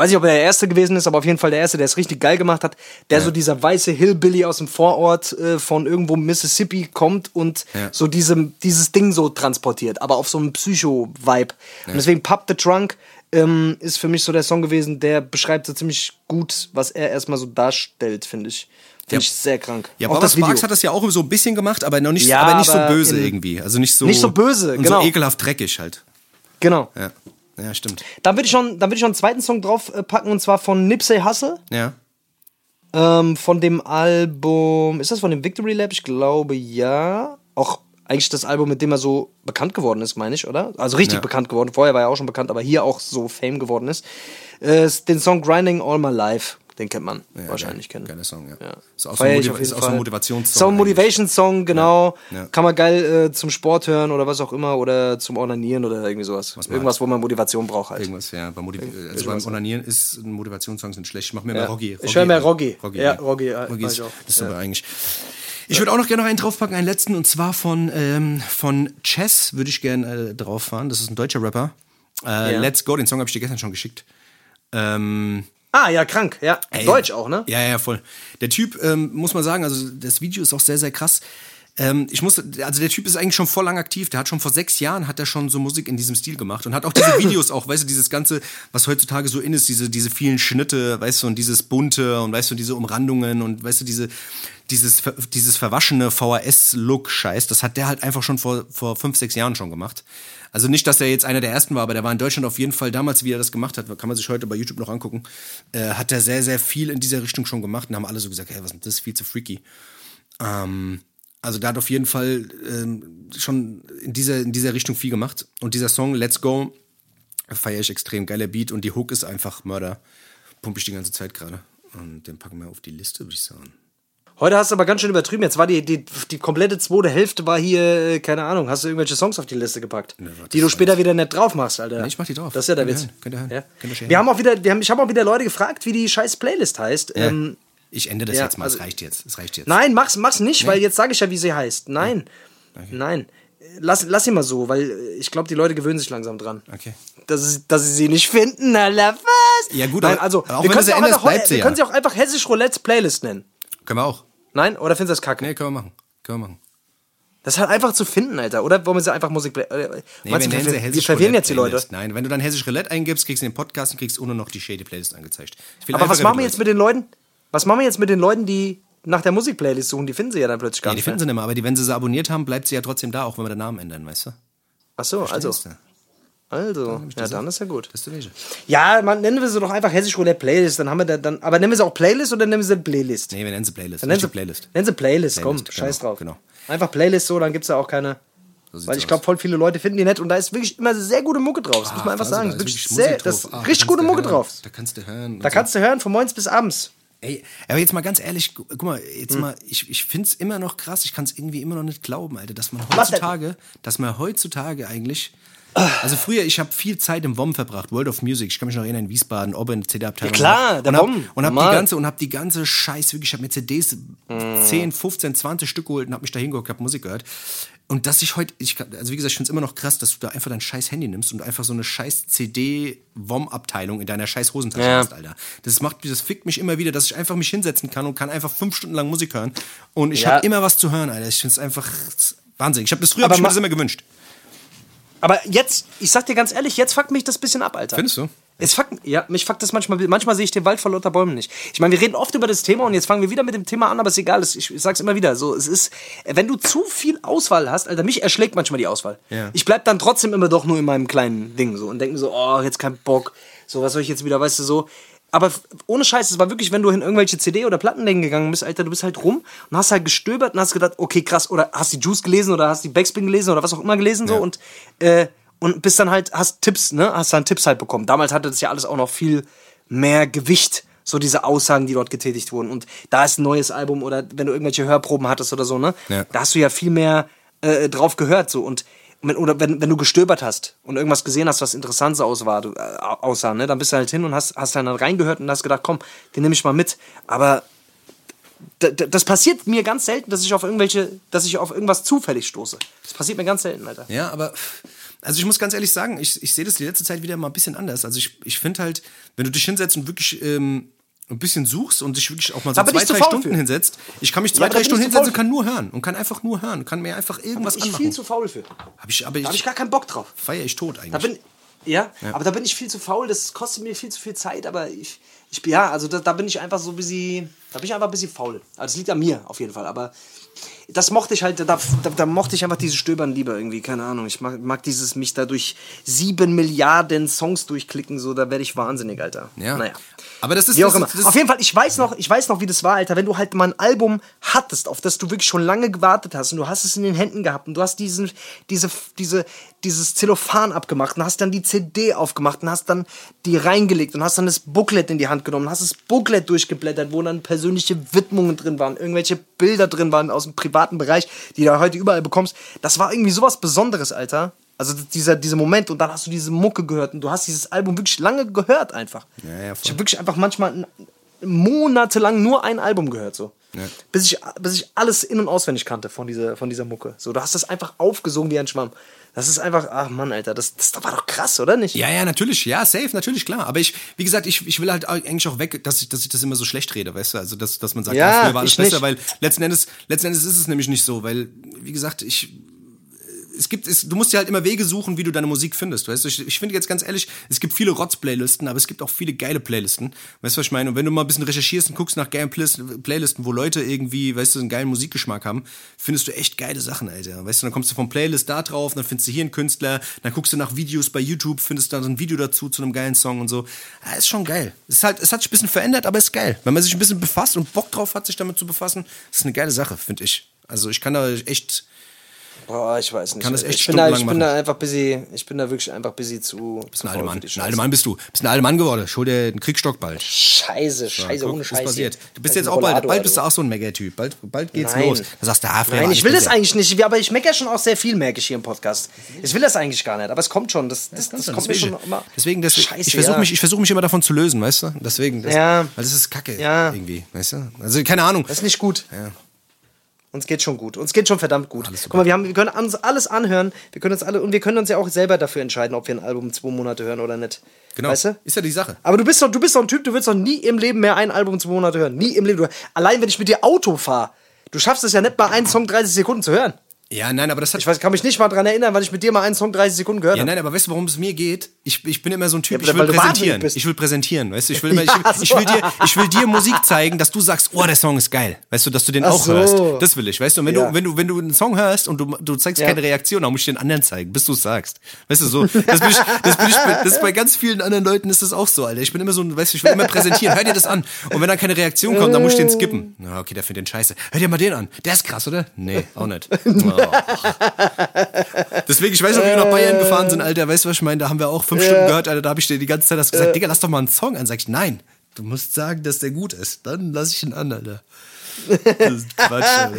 weiß nicht, ob er der Erste gewesen ist, aber auf jeden Fall der Erste, der es richtig geil gemacht hat, der so dieser weiße Hillbilly aus dem Vorort äh, von irgendwo Mississippi kommt und Ja. so diese, dieses Ding so transportiert, aber auf so einem Psycho-Vibe. Und deswegen Pop the Trunk ähm, ist für mich so der Song gewesen, der beschreibt so ziemlich gut, was er erstmal so darstellt, finde ich. Finde Ja. ich sehr krank. Ja, auch das Video. Hat das ja auch so ein bisschen gemacht, aber noch nicht, Ja, aber nicht aber so böse irgendwie. Also nicht so. Nicht so böse, genau. so ekelhaft dreckig halt. Genau. Ja. Ja, stimmt. Dann würde ich, schon- dann würd ich schon einen zweiten Song drauf äh, packen und zwar von Nipsey Hussle. Ja. Ähm, von dem Album, ist das von dem Victory Lab? Ich glaube ja. Auch eigentlich das Album, mit dem er so bekannt geworden ist, meine ich, oder? Also richtig Ja. bekannt geworden. Vorher war er auch schon bekannt, aber hier auch so Fame geworden ist. Äh, ist den Song Grinding All My Life, den kennt man Ja, wahrscheinlich geil. kennen. Geiler Song, ja. Ja. Ist auch so ein, Feier Motiv so ein. Motivationssong. So ein eigentlich. Motivation-Song, genau. Ja. Kann man geil äh, zum Sport hören oder was auch immer oder zum Ornanieren oder irgendwie sowas. man Irgendwas, wo man Motivation braucht halt. Irgendwas, ja. Beim, Motiv also beim Onanieren ist ein Motivationssong sind schlecht. Ich mach mir mehr Roggi. Ich höre mehr Roggi. Roggi. Ja, Roggi, äh, Roggi ist, ich auch. ist aber eigentlich. Ich würde auch noch gerne noch einen draufpacken, einen letzten, und zwar von, ähm, von Chess würde ich gerne äh, drauf fahren. Das ist ein deutscher Rapper. Äh. Let's Go, den Song habe ich dir gestern schon geschickt. Ähm, Ah, ja, krank. Ja, Ey, Deutsch auch, ne? Ja, ja, voll. Der Typ, ähm, muss man sagen, also das Video ist auch sehr, sehr krass. Ähm, ich muss, also der Typ ist eigentlich schon voll lang aktiv. Der hat schon vor sechs Jahren hat er schon so Musik in diesem Stil gemacht und hat auch diese Videos auch, weißt du, dieses ganze, was heutzutage so in ist, diese, diese vielen Schnitte, weißt du, und dieses bunte und weißt du, diese Umrandungen und weißt du, diese, dieses, dieses verwaschene VHS-Look-Scheiß, das hat der halt einfach schon vor, vor fünf, sechs Jahren schon gemacht. Also nicht, dass er jetzt einer der ersten war, aber der war in Deutschland auf jeden Fall damals, wie er das gemacht hat, kann man sich heute bei YouTube noch angucken, äh, hat er sehr, sehr viel in dieser Richtung schon gemacht und haben alle so gesagt, hey, was ist das, viel zu freaky. Ähm, also der hat auf jeden Fall ähm, schon in dieser, in dieser Richtung viel gemacht. Und dieser Song, Let's Go, feiere ich extrem. Geiler Beat und die Hook ist einfach Mörder. Pump ich die ganze Zeit gerade. Und den packen wir auf die Liste, würde ich sagen. Heute hast du aber ganz schön übertrieben. Jetzt war die, die, die komplette zweite Hälfte war hier, äh, keine Ahnung, hast du irgendwelche Songs auf die Liste gepackt, Ne, warte, die du später wieder nicht drauf machst, Alter. Nee, ich mach die drauf. Das ist ja der Witz. hören, könnt ihr hören. Ja. Könnt ihr schön Wir haben auch wieder, haben, ich habe auch wieder Leute gefragt, wie die scheiß Playlist heißt. Ja. Ähm, ich ende das ja, jetzt mal, es also- reicht jetzt. Es reicht jetzt. nein, mach's, mach's nicht, weil jetzt sage ich ja, wie sie heißt. Nein, nein. lass, lass ihn mal so, weil ich glaube, die Leute gewöhnen sich langsam dran. Okay. Dass, sie- dass sie sie nicht finden, Alter, was? Ja, gut, Nein, aber- also, aber auch wir können sie sie auch, änderst, einfach, sie wir ja. können sie auch einfach Hessisch Roulette Playlist nennen. Können wir auch. Nein? Oder findest du das kacke? Nee, können wir machen. Können wir machen. Das ist halt einfach zu finden, Alter. Oder wollen wir sie einfach Musik... Äh, Nee, wir nennen sie wir verwirren jetzt die Leute. Nein, wenn du dann Hessisch Roulette eingibst, kriegst du den Podcast und kriegst nur noch die Shady Playlist angezeigt. Aber was machen wir jetzt mit den Leuten? Was machen wir jetzt mit den Leuten, die nach der Musikplaylist suchen? Die finden sie ja dann plötzlich gar Ja, die nicht finden sie nicht mehr, aber die, wenn sie sie abonniert haben, bleibt sie ja trotzdem da, auch wenn wir den Namen ändern, weißt du? Ach so, also. Du? Also, ja, das dann ist ja gut. Das ist. Ja, man, nennen wir sie doch einfach Hessisch Roulette Playlist, dann haben wir da, dann, aber nennen wir sie auch Playlist oder nennen wir sie Playlist? Nee, wir nennen sie Playlist. Dann nennen sie Playlist. Nennen sie Playlist, komm, Playlist, scheiß genau, drauf. genau. Einfach Playlist so, dann gibt's da auch keine. So Weil ich glaube, voll viele Leute finden die nett und da ist wirklich immer sehr gute Mucke drauf. Das muss man einfach Also, sagen. da Das ist wirklich sehr, das ist Ah, richtig gute Mucke hören. drauf. Da kannst du hören. Da kannst du hören von morgens bis abends. Ey, aber jetzt mal ganz ehrlich, gu- guck mal, Hm. jetzt mal, ich, ich find's immer noch krass, ich kann's irgendwie immer noch nicht glauben, Alter, dass man heutzutage, dass man heutzutage eigentlich, also früher, ich habe viel Zeit im WOM verbracht, World of Music, ich kann mich noch erinnern, in Wiesbaden, Ober in der CD-Abteilung. Ja, klar, der und hab, WOM, Und hab die ganze, und hab die ganze Scheiß, wirklich, ich habe mir CDs Hm. 10, 15, 20 Stück geholt und hab mich da hingeguckt, hab Musik gehört. Und dass ich heute, ich, also wie gesagt, ich find's immer noch krass, dass du da einfach dein scheiß Handy nimmst und einfach so eine scheiß CD-WOM-Abteilung in deiner scheiß Hosentasche Ja. hast, Alter. Das macht, das fickt mich immer wieder, dass ich einfach mich hinsetzen kann und kann einfach fünf Stunden lang Musik hören. Und ich Ja. habe immer was zu hören, Alter. Ich find's einfach Wahnsinn. Ich habe das früher, hab Aber ich mir das immer gewünscht. Aber jetzt, ich sag dir ganz ehrlich, jetzt fuckt mich das bisschen ab, Alter. Findest du? Es fuckt, ja, mich fuckt das manchmal, manchmal sehe ich den Wald vor lauter Bäumen nicht. Ich meine, wir reden oft über das Thema und jetzt fangen wir wieder mit dem Thema an, aber ist egal, ich, ich sag's immer wieder, so, es ist, wenn du zu viel Auswahl hast, Alter, mich erschlägt manchmal die Auswahl. Ja. Ich bleib dann trotzdem immer doch nur in meinem kleinen Ding, so, und denke so, oh, jetzt kein Bock, so, was soll ich jetzt wieder, weißt du, so. Aber ohne Scheiß, es war wirklich, wenn du in irgendwelche CD- oder Plattenläden gegangen bist, Alter, du bist halt rum und hast halt gestöbert und hast gedacht, okay, krass, oder hast die Juice gelesen oder hast die Backspin gelesen oder was auch immer gelesen, so, Ja. und, äh, und bist dann halt, hast Tipps, ne? Hast dann Tipps halt bekommen. Damals hatte das ja alles auch noch viel mehr Gewicht, so diese Aussagen, die dort getätigt wurden. Und da ist ein neues Album oder wenn du irgendwelche Hörproben hattest oder so, ne? Ja. Da hast du ja viel mehr äh, drauf gehört, so. Und wenn, oder wenn, wenn du gestöbert hast und irgendwas gesehen hast, was interessant aus war, du, äh, aussah, ne? Dann bist du halt hin und hast, hast dann reingehört und hast gedacht, komm, den nehme ich mal mit. Aber das passiert mir ganz selten, dass ich auf irgendwelche, dass ich auf irgendwas zufällig stoße. Das passiert mir ganz selten, Alter. Ja, aber also ich muss ganz ehrlich sagen, ich, ich sehe das die letzte Zeit wieder mal ein bisschen anders. Also ich, ich finde halt, wenn du dich hinsetzt und wirklich ähm, ein bisschen suchst und dich wirklich auch mal so Da bin zwei, drei Stunden für. hinsetzt, ich kann mich zwei, Ja, da drei bin Stunden hinsetzen und kann nur hören und kann einfach nur hören, kann mir einfach irgendwas ich anmachen. viel zu faul für. hab ich, aber Da habe ich, gar keinen Bock drauf. feier ich tot Da eigentlich. bin, ja, aber da bin ich viel zu faul, das kostet mir viel zu viel Zeit, aber ich, ich ja, also da, da bin ich einfach so ein bisschen, da bin ich einfach ein bisschen faul. Also das liegt an mir auf jeden Fall, aber das mochte ich halt, da, da, da mochte ich einfach diese Stöbern lieber irgendwie, keine Ahnung. Ich mag, mag dieses mich da durch sieben Milliarden Songs durchklicken, so, da werde ich wahnsinnig, Alter. ja. Naja. Aber das ist, Wie auch das, immer. ist- das, Auf jeden Fall, ich weiß noch, ich weiß noch, wie das war, Alter. Wenn du halt mal ein Album hattest, auf das du wirklich schon lange gewartet hast und du hast es in den Händen gehabt und du hast diesen, diese, diese, dieses Zellophan abgemacht und hast dann die CD aufgemacht und hast dann die reingelegt und hast dann das Booklet in die Hand genommen, hast das Booklet durchgeblättert, wo dann persönliche Widmungen drin waren, irgendwelche Bilder drin waren aus dem privaten Bereich, die du heute überall bekommst. Das war irgendwie sowas Besonderes, Alter. Also dieser, dieser Moment und dann hast du diese Mucke gehört und du hast dieses Album wirklich lange gehört einfach. Ja, ja, ich habe wirklich einfach manchmal monatelang nur ein Album gehört so. Bis, ich, bis ich alles in- und auswendig kannte von dieser, von dieser Mucke. So, du hast das einfach aufgesogen wie ein Schwamm. Das ist einfach, ach Mann, Alter, das, das war doch krass, oder nicht? ja, ja, natürlich, ja, safe, natürlich, klar. Aber ich, wie gesagt, ich, ich will halt eigentlich auch weg, dass ich, dass ich das immer so schlecht rede, weißt du? Also, dass, dass man sagt, Ja, früher war alles besser, nicht. weil letzten Endes, letzten Endes ist es nämlich nicht so, weil, wie gesagt, ich, es gibt, es, du musst dir halt immer Wege suchen, wie du deine Musik findest. Weißt ich, ich finde jetzt ganz ehrlich, es gibt viele Rotz-Playlisten, aber es gibt auch viele geile Playlisten. Weißt du, was ich meine? Und wenn du mal ein bisschen recherchierst und guckst nach geilen Playlisten, wo Leute irgendwie, weißt du, einen geilen Musikgeschmack haben, findest du echt geile Sachen, Alter. Weißt du, dann kommst du vom Playlist da drauf, dann findest du hier einen Künstler, dann guckst du nach Videos bei YouTube, findest da so ein Video dazu zu einem geilen Song und so. Ja, ist schon geil. Es, ist halt, es hat sich ein bisschen verändert, aber ist geil. Wenn man sich ein bisschen befasst und Bock drauf hat, sich damit zu befassen, ist eine geile Sache, finde ich. Also ich kann da echt Boah, ich weiß nicht. Kann das echt ich bin da, ich stundenlang bin da machen. einfach busy, ich bin da wirklich einfach busy zu. Bist ein alter Mann. Ein alter Mann bist du. Bist ein alter Mann geworden. Schul dir einen Kriegsstock bald. Scheiße, scheiße, Guck, ohne was Scheiße. passiert. Du bist Das jetzt auch bald, bald bist du auch so ein Mega-Typ. Bald, bald geht's Nein. los. Da sagst du, ah, Nein, ich will das eigentlich nicht, aber ich meckere schon auch sehr viel, merke ich hier im Podcast. Ich will das eigentlich gar nicht, aber es kommt schon. Das, das, das, kommt mir schon immer. deswegen, deswegen Scheiße, ich versuche ja. mich, ich versuche mich immer davon zu lösen, weißt du? Deswegen, das, Ja. weil das ist Kacke Ja. irgendwie, weißt du? Also keine Ahnung. Das ist nicht gut. Uns geht schon gut. Uns geht schon verdammt gut. Guck mal, wir, haben, wir können uns alles anhören. Wir können uns alle und wir können uns ja auch selber dafür entscheiden, ob wir ein Album zwei Monate hören oder nicht. Genau. Weißt du? Ist ja die Sache. Aber du bist doch, du bist doch ein Typ, du willst doch nie im Leben mehr ein Album zwei Monate hören. Nie im Leben. Du, allein wenn ich mit dir Auto fahre, du schaffst es ja nicht mal einen Song 30 Sekunden zu hören. Ja, nein, aber das hat. Ich weiß, kann mich nicht mal dran erinnern, weil ich mit dir mal einen Song 30 Sekunden gehört Ja, habe. nein, aber weißt du, worum es mir geht? Ich, ich bin immer so ein Typ, Ja, ich will präsentieren. Ich will präsentieren, weißt du? Ich will, immer, ich, Ja, will, ich, so. will dir, ich will dir Musik zeigen, dass du sagst, oh, der Song ist geil. Weißt du, dass du den Ach auch so. hörst. Das will ich, weißt du? Und wenn, Ja. du, wenn, du, wenn du einen Song hörst und du, du zeigst Ja. keine Reaktion, dann muss ich den anderen zeigen, bis du es sagst. Weißt du, so. Das, bin ich, das, bin ich, das ist bei ganz vielen anderen Leuten ist das auch so, Alter. Ich bin immer so ein, weißt du, ich will immer präsentieren. Hör dir das an. Und wenn dann keine Reaktion kommt, dann muss ich den skippen. Na, okay, der findet den scheiße. Hör dir mal den an. Der ist krass, oder? Nee, auch nicht. Deswegen, ich weiß noch, wie wir nach Bayern gefahren sind, Alter. Weißt du, was ich meine? Da haben wir auch fünf Stunden gehört, Alter. Da habe ich dir die ganze Zeit das gesagt, Digga, lass doch mal einen Song an. Sag ich, nein, du musst sagen, dass der gut ist. Dann lass ich ihn an, Alter. Das ist Quatsch, Alter.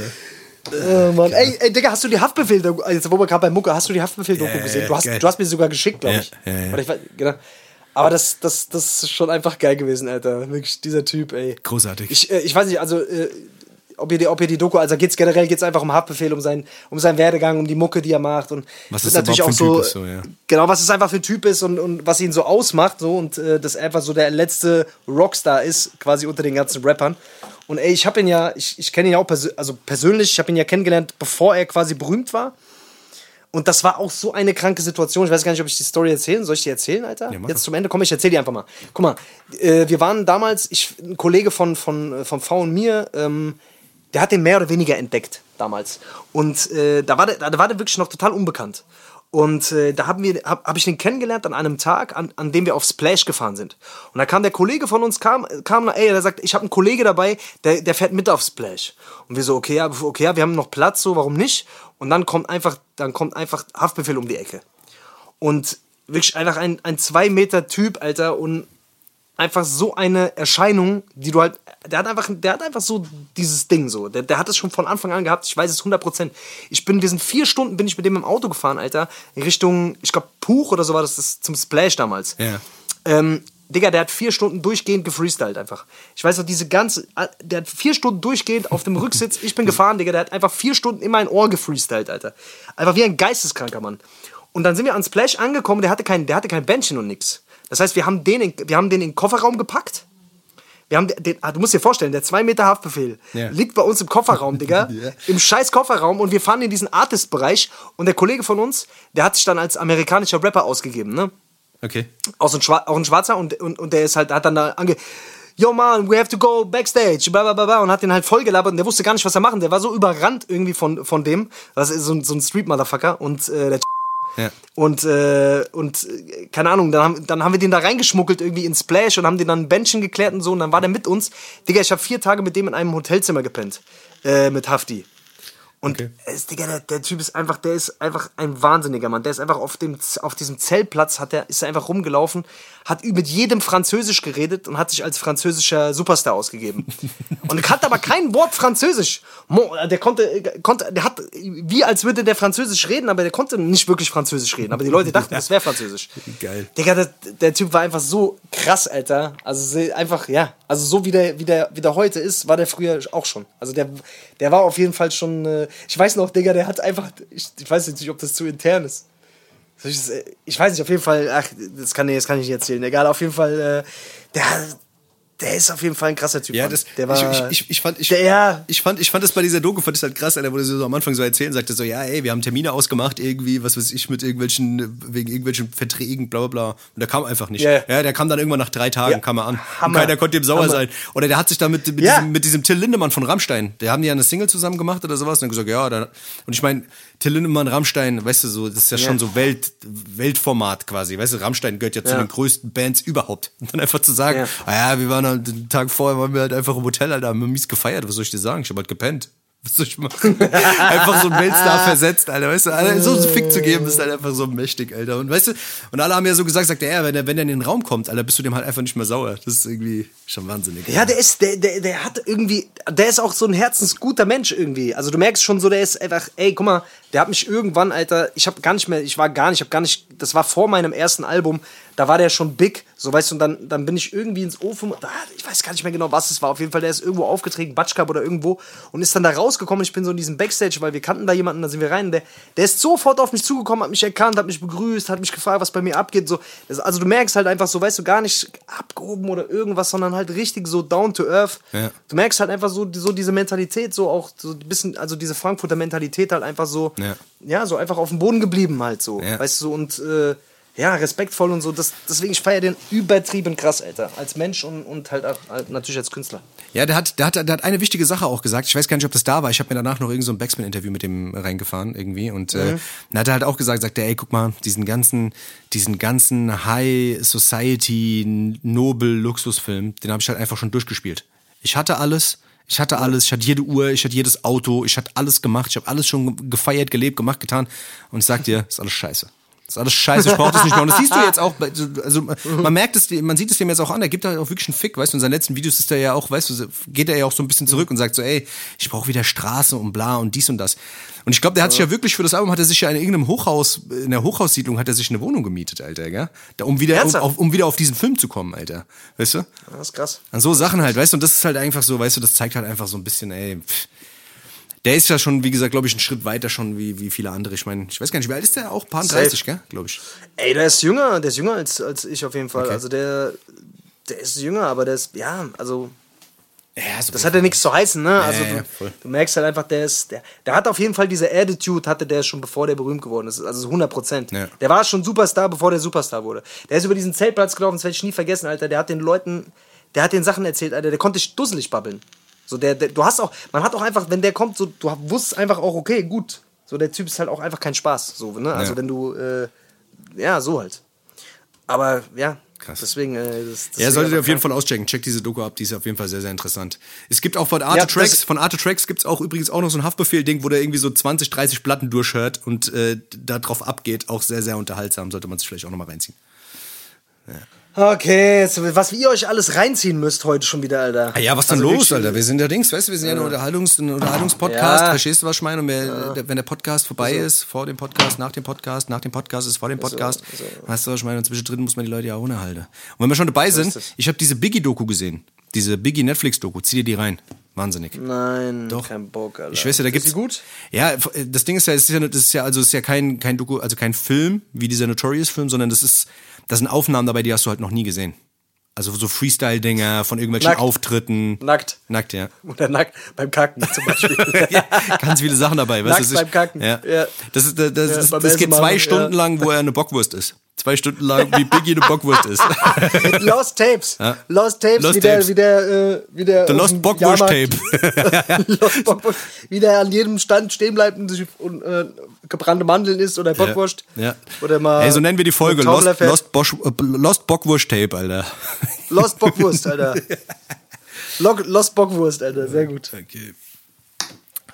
Oh Mann. Ey, ey, Digga, hast du die Haftbefehl, jetzt wo wir gerade bei Mucke, hast du die Haftbefehl-Doku Ja, gesehen? Du hast, geil. du hast mir sogar geschickt, glaube Ja, ich. ja, ja. Oder ich genau. Aber das, das, das ist schon einfach geil gewesen, Alter. Wirklich, dieser Typ, ey. Großartig. Ich, äh, ich weiß nicht, also, äh, ob ihr die, ob ihr die Doku, also geht's generell geht's einfach um Haftbefehl, um seinen, um seinen Werdegang, um die Mucke, die er macht und Was überhaupt für ein Typ ist, so, ja. genau, was es einfach für ein Typ ist und, und was ihn so ausmacht, so und äh, dass er einfach so der letzte Rockstar ist, quasi unter den ganzen Rappern. Und ey, ich habe ihn ja, ich, ich kenne ihn ja auch persö also persönlich, ich habe ihn ja kennengelernt, bevor er quasi berühmt war. Und das war auch so eine kranke Situation. Ich weiß gar nicht, ob ich die Story erzählen soll. ich die erzählen, Alter? Ja, Jetzt zum Ende. Komm, ich erzähl die einfach mal. Guck mal, äh, wir waren damals, ich, ein Kollege von, von, äh, von V und mir, ähm, der hat den mehr oder weniger entdeckt damals. Und äh, da, war der, da war der wirklich noch total unbekannt. Und äh, da haben wir, hab, hab ich den kennengelernt an einem Tag, an, an dem wir auf Splash gefahren sind. Und da kam der Kollege von uns, kam, kam ey, der sagt, ich habe einen Kollege dabei, der, der fährt mit auf Splash. Und wir so, okay, ja, okay, ja, wir haben noch Platz, so, warum nicht? Und dann kommt einfach, dann kommt einfach Haftbefehl um die Ecke. Und wirklich einfach ein, ein zwei Meter Typ, Alter, und einfach so eine Erscheinung, die du halt, der hat einfach, der hat einfach so dieses Ding so, der, der hat es schon von Anfang an gehabt, ich weiß es 100%. Ich bin, wir sind vier Stunden, bin ich mit dem im Auto gefahren, Alter, in Richtung, ich glaube, Puch oder so war das, das zum Splash damals. Ja. Ähm, Digga, der hat vier Stunden durchgehend gefreestylt einfach. Ich weiß noch, diese ganze, der hat vier Stunden durchgehend auf dem Rücksitz, ich bin gefahren, Digga, der hat einfach vier Stunden in mein Ohr gefreestylt, Alter. Einfach wie ein geisteskranker Mann. Und dann sind wir an Splash angekommen, der hatte kein, der hatte kein Bändchen und nix. Das heißt, wir haben den in, wir haben den in den Kofferraum gepackt. Wir haben den, ah, du musst dir vorstellen, der 2 Meter Haftbefehl Ja. liegt bei uns im Kofferraum, Digga. Ja. Im scheiß Kofferraum und wir fahren in diesen Artist-Bereich und der Kollege von uns, der hat sich dann als amerikanischer Rapper ausgegeben, ne? Okay. Auch, so ein, Schwa auch ein Schwarzer und, und, und der ist halt, hat dann da ange. Yo man, we have to go backstage, bla bla bla bla, und hat den halt voll gelabert und der wusste gar nicht, was er machen. Der war so überrannt irgendwie von, von dem. Das ist so, ein- so ein Street-Motherfucker und äh, der Und, äh, und äh, keine Ahnung, dann haben, dann haben wir den da reingeschmuggelt irgendwie in Splash und haben den dann ein Bändchen geklärt und so und dann war der mit uns. Digga, ich habe vier Tage mit dem in einem Hotelzimmer gepennt. Äh, mit Hafti. Und Okay. es, Digga, der, der Typ ist einfach, der ist einfach ein wahnsinniger Mann. Der ist einfach auf, dem, auf diesem Zeltplatz, hat der, ist er einfach rumgelaufen, hat mit jedem Französisch geredet und hat sich als französischer Superstar ausgegeben. und kannte aber kein Wort Französisch. Mo, Der konnte, konnte, der hat, wie als würde der Französisch reden, aber der konnte nicht wirklich Französisch reden. Aber die Leute dachten, das wäre Französisch. Geil. Digga, der, der Typ war einfach so krass, Alter. Also einfach, ja. Also so wie der, wie der, wie der heute ist, war der früher auch schon. Also der, der war auf jeden Fall schon. Ich weiß noch, Digga, der hat einfach. Ich, ich weiß nicht, ob das zu intern ist. Äh, ich weiß nicht, auf jeden Fall. Ach, das kann, das kann ich nicht erzählen. Egal, auf jeden Fall. Äh, der, der ist auf jeden Fall ein krasser Typ. Ja, das, der war, ich, ich, ich, fand, ich, der, ich fand, ich fand das bei dieser Doku, fand ich halt krass, wo du so am Anfang so erzählen sagte, so, ja, ey, wir haben Termine ausgemacht, irgendwie, was weiß ich, mit irgendwelchen, wegen irgendwelchen Verträgen, bla, bla, bla. Und der kam einfach nicht. Ja, ja. Der kam dann irgendwann nach drei Tagen, Ja. kam er an. Hammer. Und keiner konnte ihm sauer Hammer. sein. Oder der hat sich da mit, mit, Ja. diesem, mit diesem Till Lindemann von Rammstein, der haben die ja eine Single zusammen gemacht oder sowas, und dann gesagt, ja, da, und ich meine, Till Lindemann, Rammstein, weißt du, so, das ist ja, Ja. schon so Welt, Weltformat quasi, weißt du, Rammstein gehört ja zu Ja. den größten Bands überhaupt. Und dann einfach zu sagen, Ja. ah ja, wir waren halt den Tag vorher, waren wir halt einfach im Hotel, Alter, haben wir mies gefeiert. Was soll ich dir sagen? Ich hab halt gepennt. Was soll ich machen? einfach so ein Weltstar versetzt, Alter. Weißt du, Alter, so einen Fick zu geben, ist halt einfach so mächtig, Alter. Und weißt du, und alle haben ja so gesagt, sagt er, wenn er, wenn er in den Raum kommt, Alter, bist du dem halt einfach nicht mehr sauer. Das ist irgendwie schon wahnsinnig. Ja, der ist, der, der, der hat irgendwie, der ist auch so ein herzensguter Mensch irgendwie. Also du merkst schon so, der ist einfach, ey, guck mal, der hat mich irgendwann, Alter, ich habe gar nicht mehr, ich war gar nicht, ich habe gar nicht, das war vor meinem ersten Album, da war der schon big, so weißt du, und dann, dann bin ich irgendwie ins Ofen, ich weiß gar nicht mehr genau, was es war, auf jeden Fall, der ist irgendwo aufgetreten, Batschkap oder irgendwo, und ist dann da rausgekommen, ich bin so in diesem Backstage, weil wir kannten da jemanden, da sind wir rein, der, der ist sofort auf mich zugekommen, hat mich erkannt, hat mich begrüßt, hat mich gefragt, was bei mir abgeht, so, also du merkst halt einfach so, weißt du, gar nicht abgehoben oder irgendwas, sondern halt richtig so down to earth. Ja. Du merkst halt einfach so, so diese Mentalität, so auch so ein bisschen, also diese Frankfurter Mentalität halt einfach so, Ja. ja, so einfach auf dem Boden geblieben halt so, Ja. weißt du, und äh, ja, respektvoll und so, das, deswegen, ich feiere den übertrieben krass, Alter, als Mensch und, und halt, auch- halt natürlich als Künstler. Ja, der hat, der, hat, der hat eine wichtige Sache auch gesagt. Ich weiß gar nicht, ob das da war. Ich habe mir danach noch irgend so ein Backspin-Interview mit dem reingefahren irgendwie. Und äh, dann hat er halt auch gesagt, sagt er, ey, guck mal, diesen ganzen, diesen ganzen High Society Nobel Luxusfilm, den habe ich halt einfach schon durchgespielt. Ich hatte alles. Ich hatte alles, ich hatte jede Uhr, ich hatte jedes Auto, ich hatte alles gemacht, ich habe alles schon gefeiert, gelebt, gemacht, getan. Und ich sag dir, ist alles scheiße. Das ist alles scheiße, ich brauche das nicht mehr. Und das siehst du jetzt auch, also man merkt es, man sieht es dem jetzt auch an, er gibt halt auch wirklich einen Fick, weißt du, in seinen letzten Videos ist er ja auch, weißt du, geht er ja auch so ein bisschen zurück und sagt so, ey, ich brauche wieder Straße und bla und dies und das. Und ich glaube, der hat sich ja wirklich für das Album, hat er sich ja in irgendeinem Hochhaus, in der Hochhaussiedlung hat er sich eine Wohnung gemietet, Alter, gell? Da, um wieder, um, auf, um wieder auf diesen Film zu kommen, Alter. Weißt du? Das ist krass. An so Sachen halt, weißt du, und das ist halt einfach so, weißt du, das zeigt halt einfach so ein bisschen, ey, pff. Der ist ja schon, wie gesagt, glaube ich, einen Schritt weiter schon wie, wie viele andere. Ich meine, ich weiß gar nicht, wie alt ist der? Auch paar 30, gell? Glaube ich. Ey, der ist jünger, der ist jünger als, als ich auf jeden Fall. Okay. Also der, der ist jünger, aber der ist, ja, also Ja, so das hat ja nichts zu heißen, ne? Also ja, du, merkst halt einfach, der ist, der, der hat auf jeden Fall diese Attitude, hatte der schon bevor der berühmt geworden ist. Also so 100 Prozent. Der war schon Superstar, bevor der Superstar wurde. Der ist über diesen Zeltplatz gelaufen, das werde ich nie vergessen, Alter. Der hat den Leuten, der hat den Sachen erzählt, Alter. Der konnte dusselig babbeln. So, der, der, du hast auch, man hat auch einfach, wenn der kommt, so, du wusstest einfach auch, okay, gut. So, der Typ ist halt auch einfach kein Spaß. So, ne? Also Ja. wenn du, äh, ja, so halt. Aber ja, Krass. deswegen, äh, das, Ja, deswegen solltet ihr auf jeden. Fall auschecken. Checkt diese Doku ab, die ist auf jeden Fall sehr, sehr interessant. Es gibt auch von Arte Ja, Tracks, das- von Arte Tracks gibt's auch übrigens auch noch so ein Haftbefehl-Ding, wo der irgendwie so 20, 30 Platten durchhört und äh, da drauf abgeht. Auch sehr, sehr unterhaltsam. Sollte man sich vielleicht auch nochmal reinziehen. Okay, was ihr euch alles reinziehen müsst heute schon wieder, Alter. Ah ja, was denn Also los, wirklich, Alter? Wir sind ja Dings, weißt du, wir sind ja, ein, Unterhaltungs-, ein Unterhaltungspodcast. Ja. Verstehst du, was ich meine? Und wer, der, wenn der Podcast vorbei ist, vor dem Podcast, nach dem Podcast, nach dem Podcast ist vor dem Podcast. Weißt du, was ich meine? Und zwischendrin muss man die Leute ja auch unterhalten. Und wenn wir schon dabei sind, ich habe diese Biggie-Doku gesehen. Diese Biggie-Netflix-Doku. Zieh dir die rein. Wahnsinnig. Nein, Doch. kein Bock, Alter. Ich weiß ja, da Ist gibt's die gut? Ja, das Ding ist ja, es ist ja, das ist ja also es ist ja kein kein Doku, also kein Film wie dieser Notorious Film, sondern das ist das sind Aufnahmen dabei, die hast du halt noch nie gesehen. Also so Freestyle Dinger von irgendwelchen Nackt. Auftritten. Nackt. Nackt, ja. Oder nackt beim Kacken zum Beispiel. ja, ganz viele Sachen dabei. Weißt, Nackt du, das ist- beim Kacken. Ja. Ja. Das, ist, das, das, Ja, ist, beim das geht zwei Stunden lang, wo er eine Bockwurst ist. Zwei Stunden lang, wie Biggie eine Bockwurst ist. Lost Tapes. Ja. Lost Tapes, Lost wie der, Tapes. wie der, äh, wie der. The Lost Bockwurst Tape. Lost Bockwurst. Wie der an jedem Stand stehen bleibt und sich und, äh, gebrannte Mandeln isst oder Bockwurst. Ja. Oder mal. Ey, so nennen wir die Folge. Lost. Lost, Bosch, äh, Lost Bockwurst Tape, Alter. Lost Bockwurst, Alter. Lo- Lost Bockwurst, Alter. Sehr gut. Okay.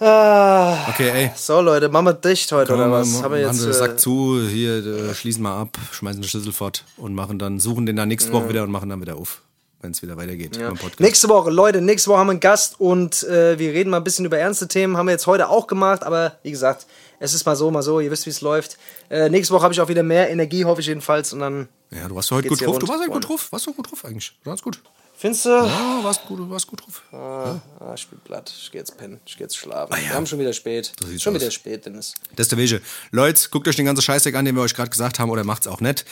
Ah. Okay, ey. So, Leute, machen wir dicht heute, oder Komm, was? machen Haben wir jetzt. Äh, Sack zu, hier, äh, schließen mal ab, schmeißen den Schlüssel fort und machen dann, suchen den dann nächste Woche wieder und machen dann wieder auf, wenn es wieder weitergeht Ja. Nächste Woche, Leute, nächste Woche haben wir einen Gast und äh, wir reden mal ein bisschen über ernste Themen. Haben wir jetzt heute auch gemacht, aber wie gesagt, es ist mal so, mal so. Ihr wisst, wie es läuft. Äh, nächste Woche habe ich auch wieder mehr Energie, hoffe ich jedenfalls. Und dann. Ja, du warst heute gut drauf. Du warst heute gut drauf. Warst du gut drauf eigentlich. Warst gut. Findest du? Ja, warst gut, du warst gut drauf. Ah, ich bin platt. Ich gehe jetzt pennen. Ich gehe jetzt schlafen. Ah, ja. Wir haben schon wieder spät. So schon aus. wieder spät, Dennis. Das ist der Wege. Leute, guckt euch den ganzen Scheißdreck an, den wir euch gerade gesagt haben, oder macht's auch nicht.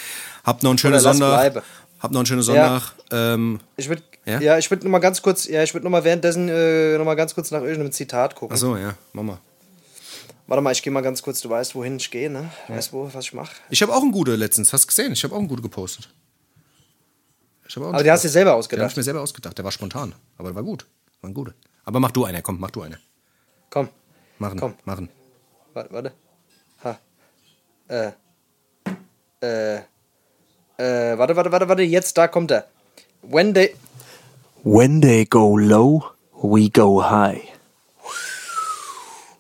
Habt noch einen schönen Sonntag. Habt noch einen schönen Sonntag. Ähm, Ich würde Ja? ja? ich würde noch mal ganz kurz, ja, ich würde noch mal währenddessen äh, noch mal ganz kurz nach irgendeinem Zitat gucken. achso, ja, Mama. Warte mal, ich gehe mal ganz kurz. Du weißt, wohin ich gehe, ne? Weißt wo, was ich mache? Ich habe auch einen gute letztens. Hast du gesehen? Ich habe auch einen gute gepostet. Aber die hast du dir selber Den habe ausgedacht. ich mir selber ausgedacht. Der war spontan. Aber der war gut. War ein guter. Aber mach du eine, komm, mach du eine. Komm, Machen, Komm. machen. warte, warte. Ha. Äh. Äh. Äh, warte, warte, warte, warte. Jetzt, da kommt er. When they. When they go low, we go high.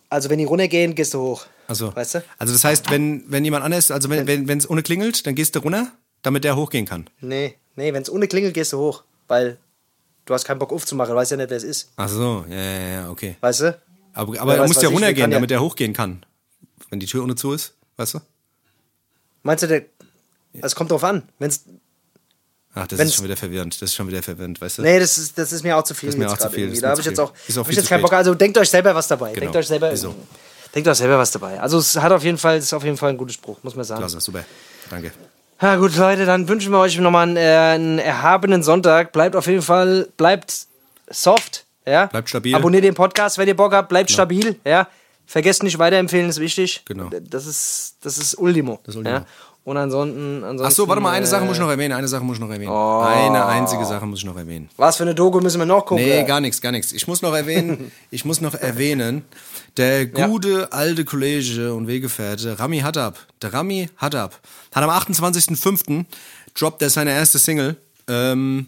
Also, wenn die runtergehen, gehst du hoch. Also, Weißt du? also das heißt, wenn, wenn jemand anders, also wenn wenn es ohne klingelt, dann gehst du runter, damit der hochgehen kann. Nee, nee, wenn es ohne klingelt, gehst du hoch. Weil du hast keinen Bock aufzumachen, weißt ja nicht, wer es ist. Ach so, ja, ja, ja, okay. Weißt du? Aber, aber er muss ja runtergehen, damit er hochgehen kann. Wenn die Tür ohne zu ist, weißt du? Meinst du, der. Es kommt drauf an. Wenn's, Ach, das Wenn's- ist schon wieder verwirrend. Das ist schon wieder verwirrend, weißt du? nee, das ist, das ist mir auch zu viel. Das ist mir auch zu viel, irgendwie. Da habe ich jetzt auch, Ist auch hab ich jetzt keinen. Bock. Also denkt euch selber was dabei. Genau. Denkt euch selber. Wieso? Denkt euch selber was dabei. Also es hat auf jeden Fall, ist auf jeden Fall ein guter Spruch, muss man sagen. Klasse, super. Danke. Ja gut, Leute, dann wünschen wir euch nochmal einen, äh, einen erhabenen Sonntag. Bleibt auf jeden Fall, bleibt soft, ja. Bleibt stabil. Abonniert den Podcast, wenn ihr Bock habt. Bleibt stabil, ja. Vergesst nicht weiterempfehlen, ist wichtig. Genau. Das ist, das ist Ultimo. Das ist Ultimo. Ja? Und ansonsten, ansonsten. Ach so, warte mal, eine Sache äh, muss ich noch erwähnen. Eine Sache muss ich noch erwähnen. Oh. Eine einzige Sache muss ich noch erwähnen. Was für eine Doku müssen wir noch gucken? Nee, gar nichts, gar nichts. Ich muss noch erwähnen, ich muss noch erwähnen, der gute alte Kollege und Wegefährte Rami Hattab, der Rami Hattab, hat am 28.05. droppt er seine erste Single. Ähm,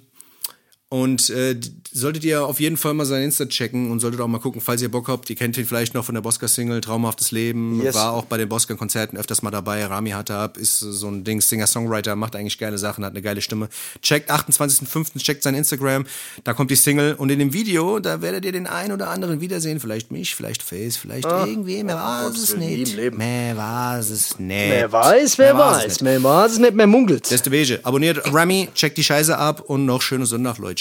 und äh, solltet ihr auf jeden Fall mal sein Insta checken und solltet auch mal gucken, falls ihr Bock habt. Ihr kennt ihn vielleicht noch von der Bosca-Single Traumhaftes Leben. Yes. War auch bei den Bosca-Konzerten öfters mal dabei. Rami Hattab ist so ein Ding, Singer-Songwriter, macht eigentlich geile Sachen, hat eine geile Stimme. Checkt 28.05., checkt sein Instagram, da kommt die Single. Und in dem Video, da werdet ihr den einen oder anderen wiedersehen. Vielleicht mich, vielleicht Face, vielleicht irgendwie. Mehr weiß es nicht. Mehr weiß es nicht. Wer weiß, wer Mehr es weiß. Wer weiß es nicht, mehr munkelt. Der Wege. Abonniert Rami, checkt die Scheiße ab und noch schöne Sonntag, Leute.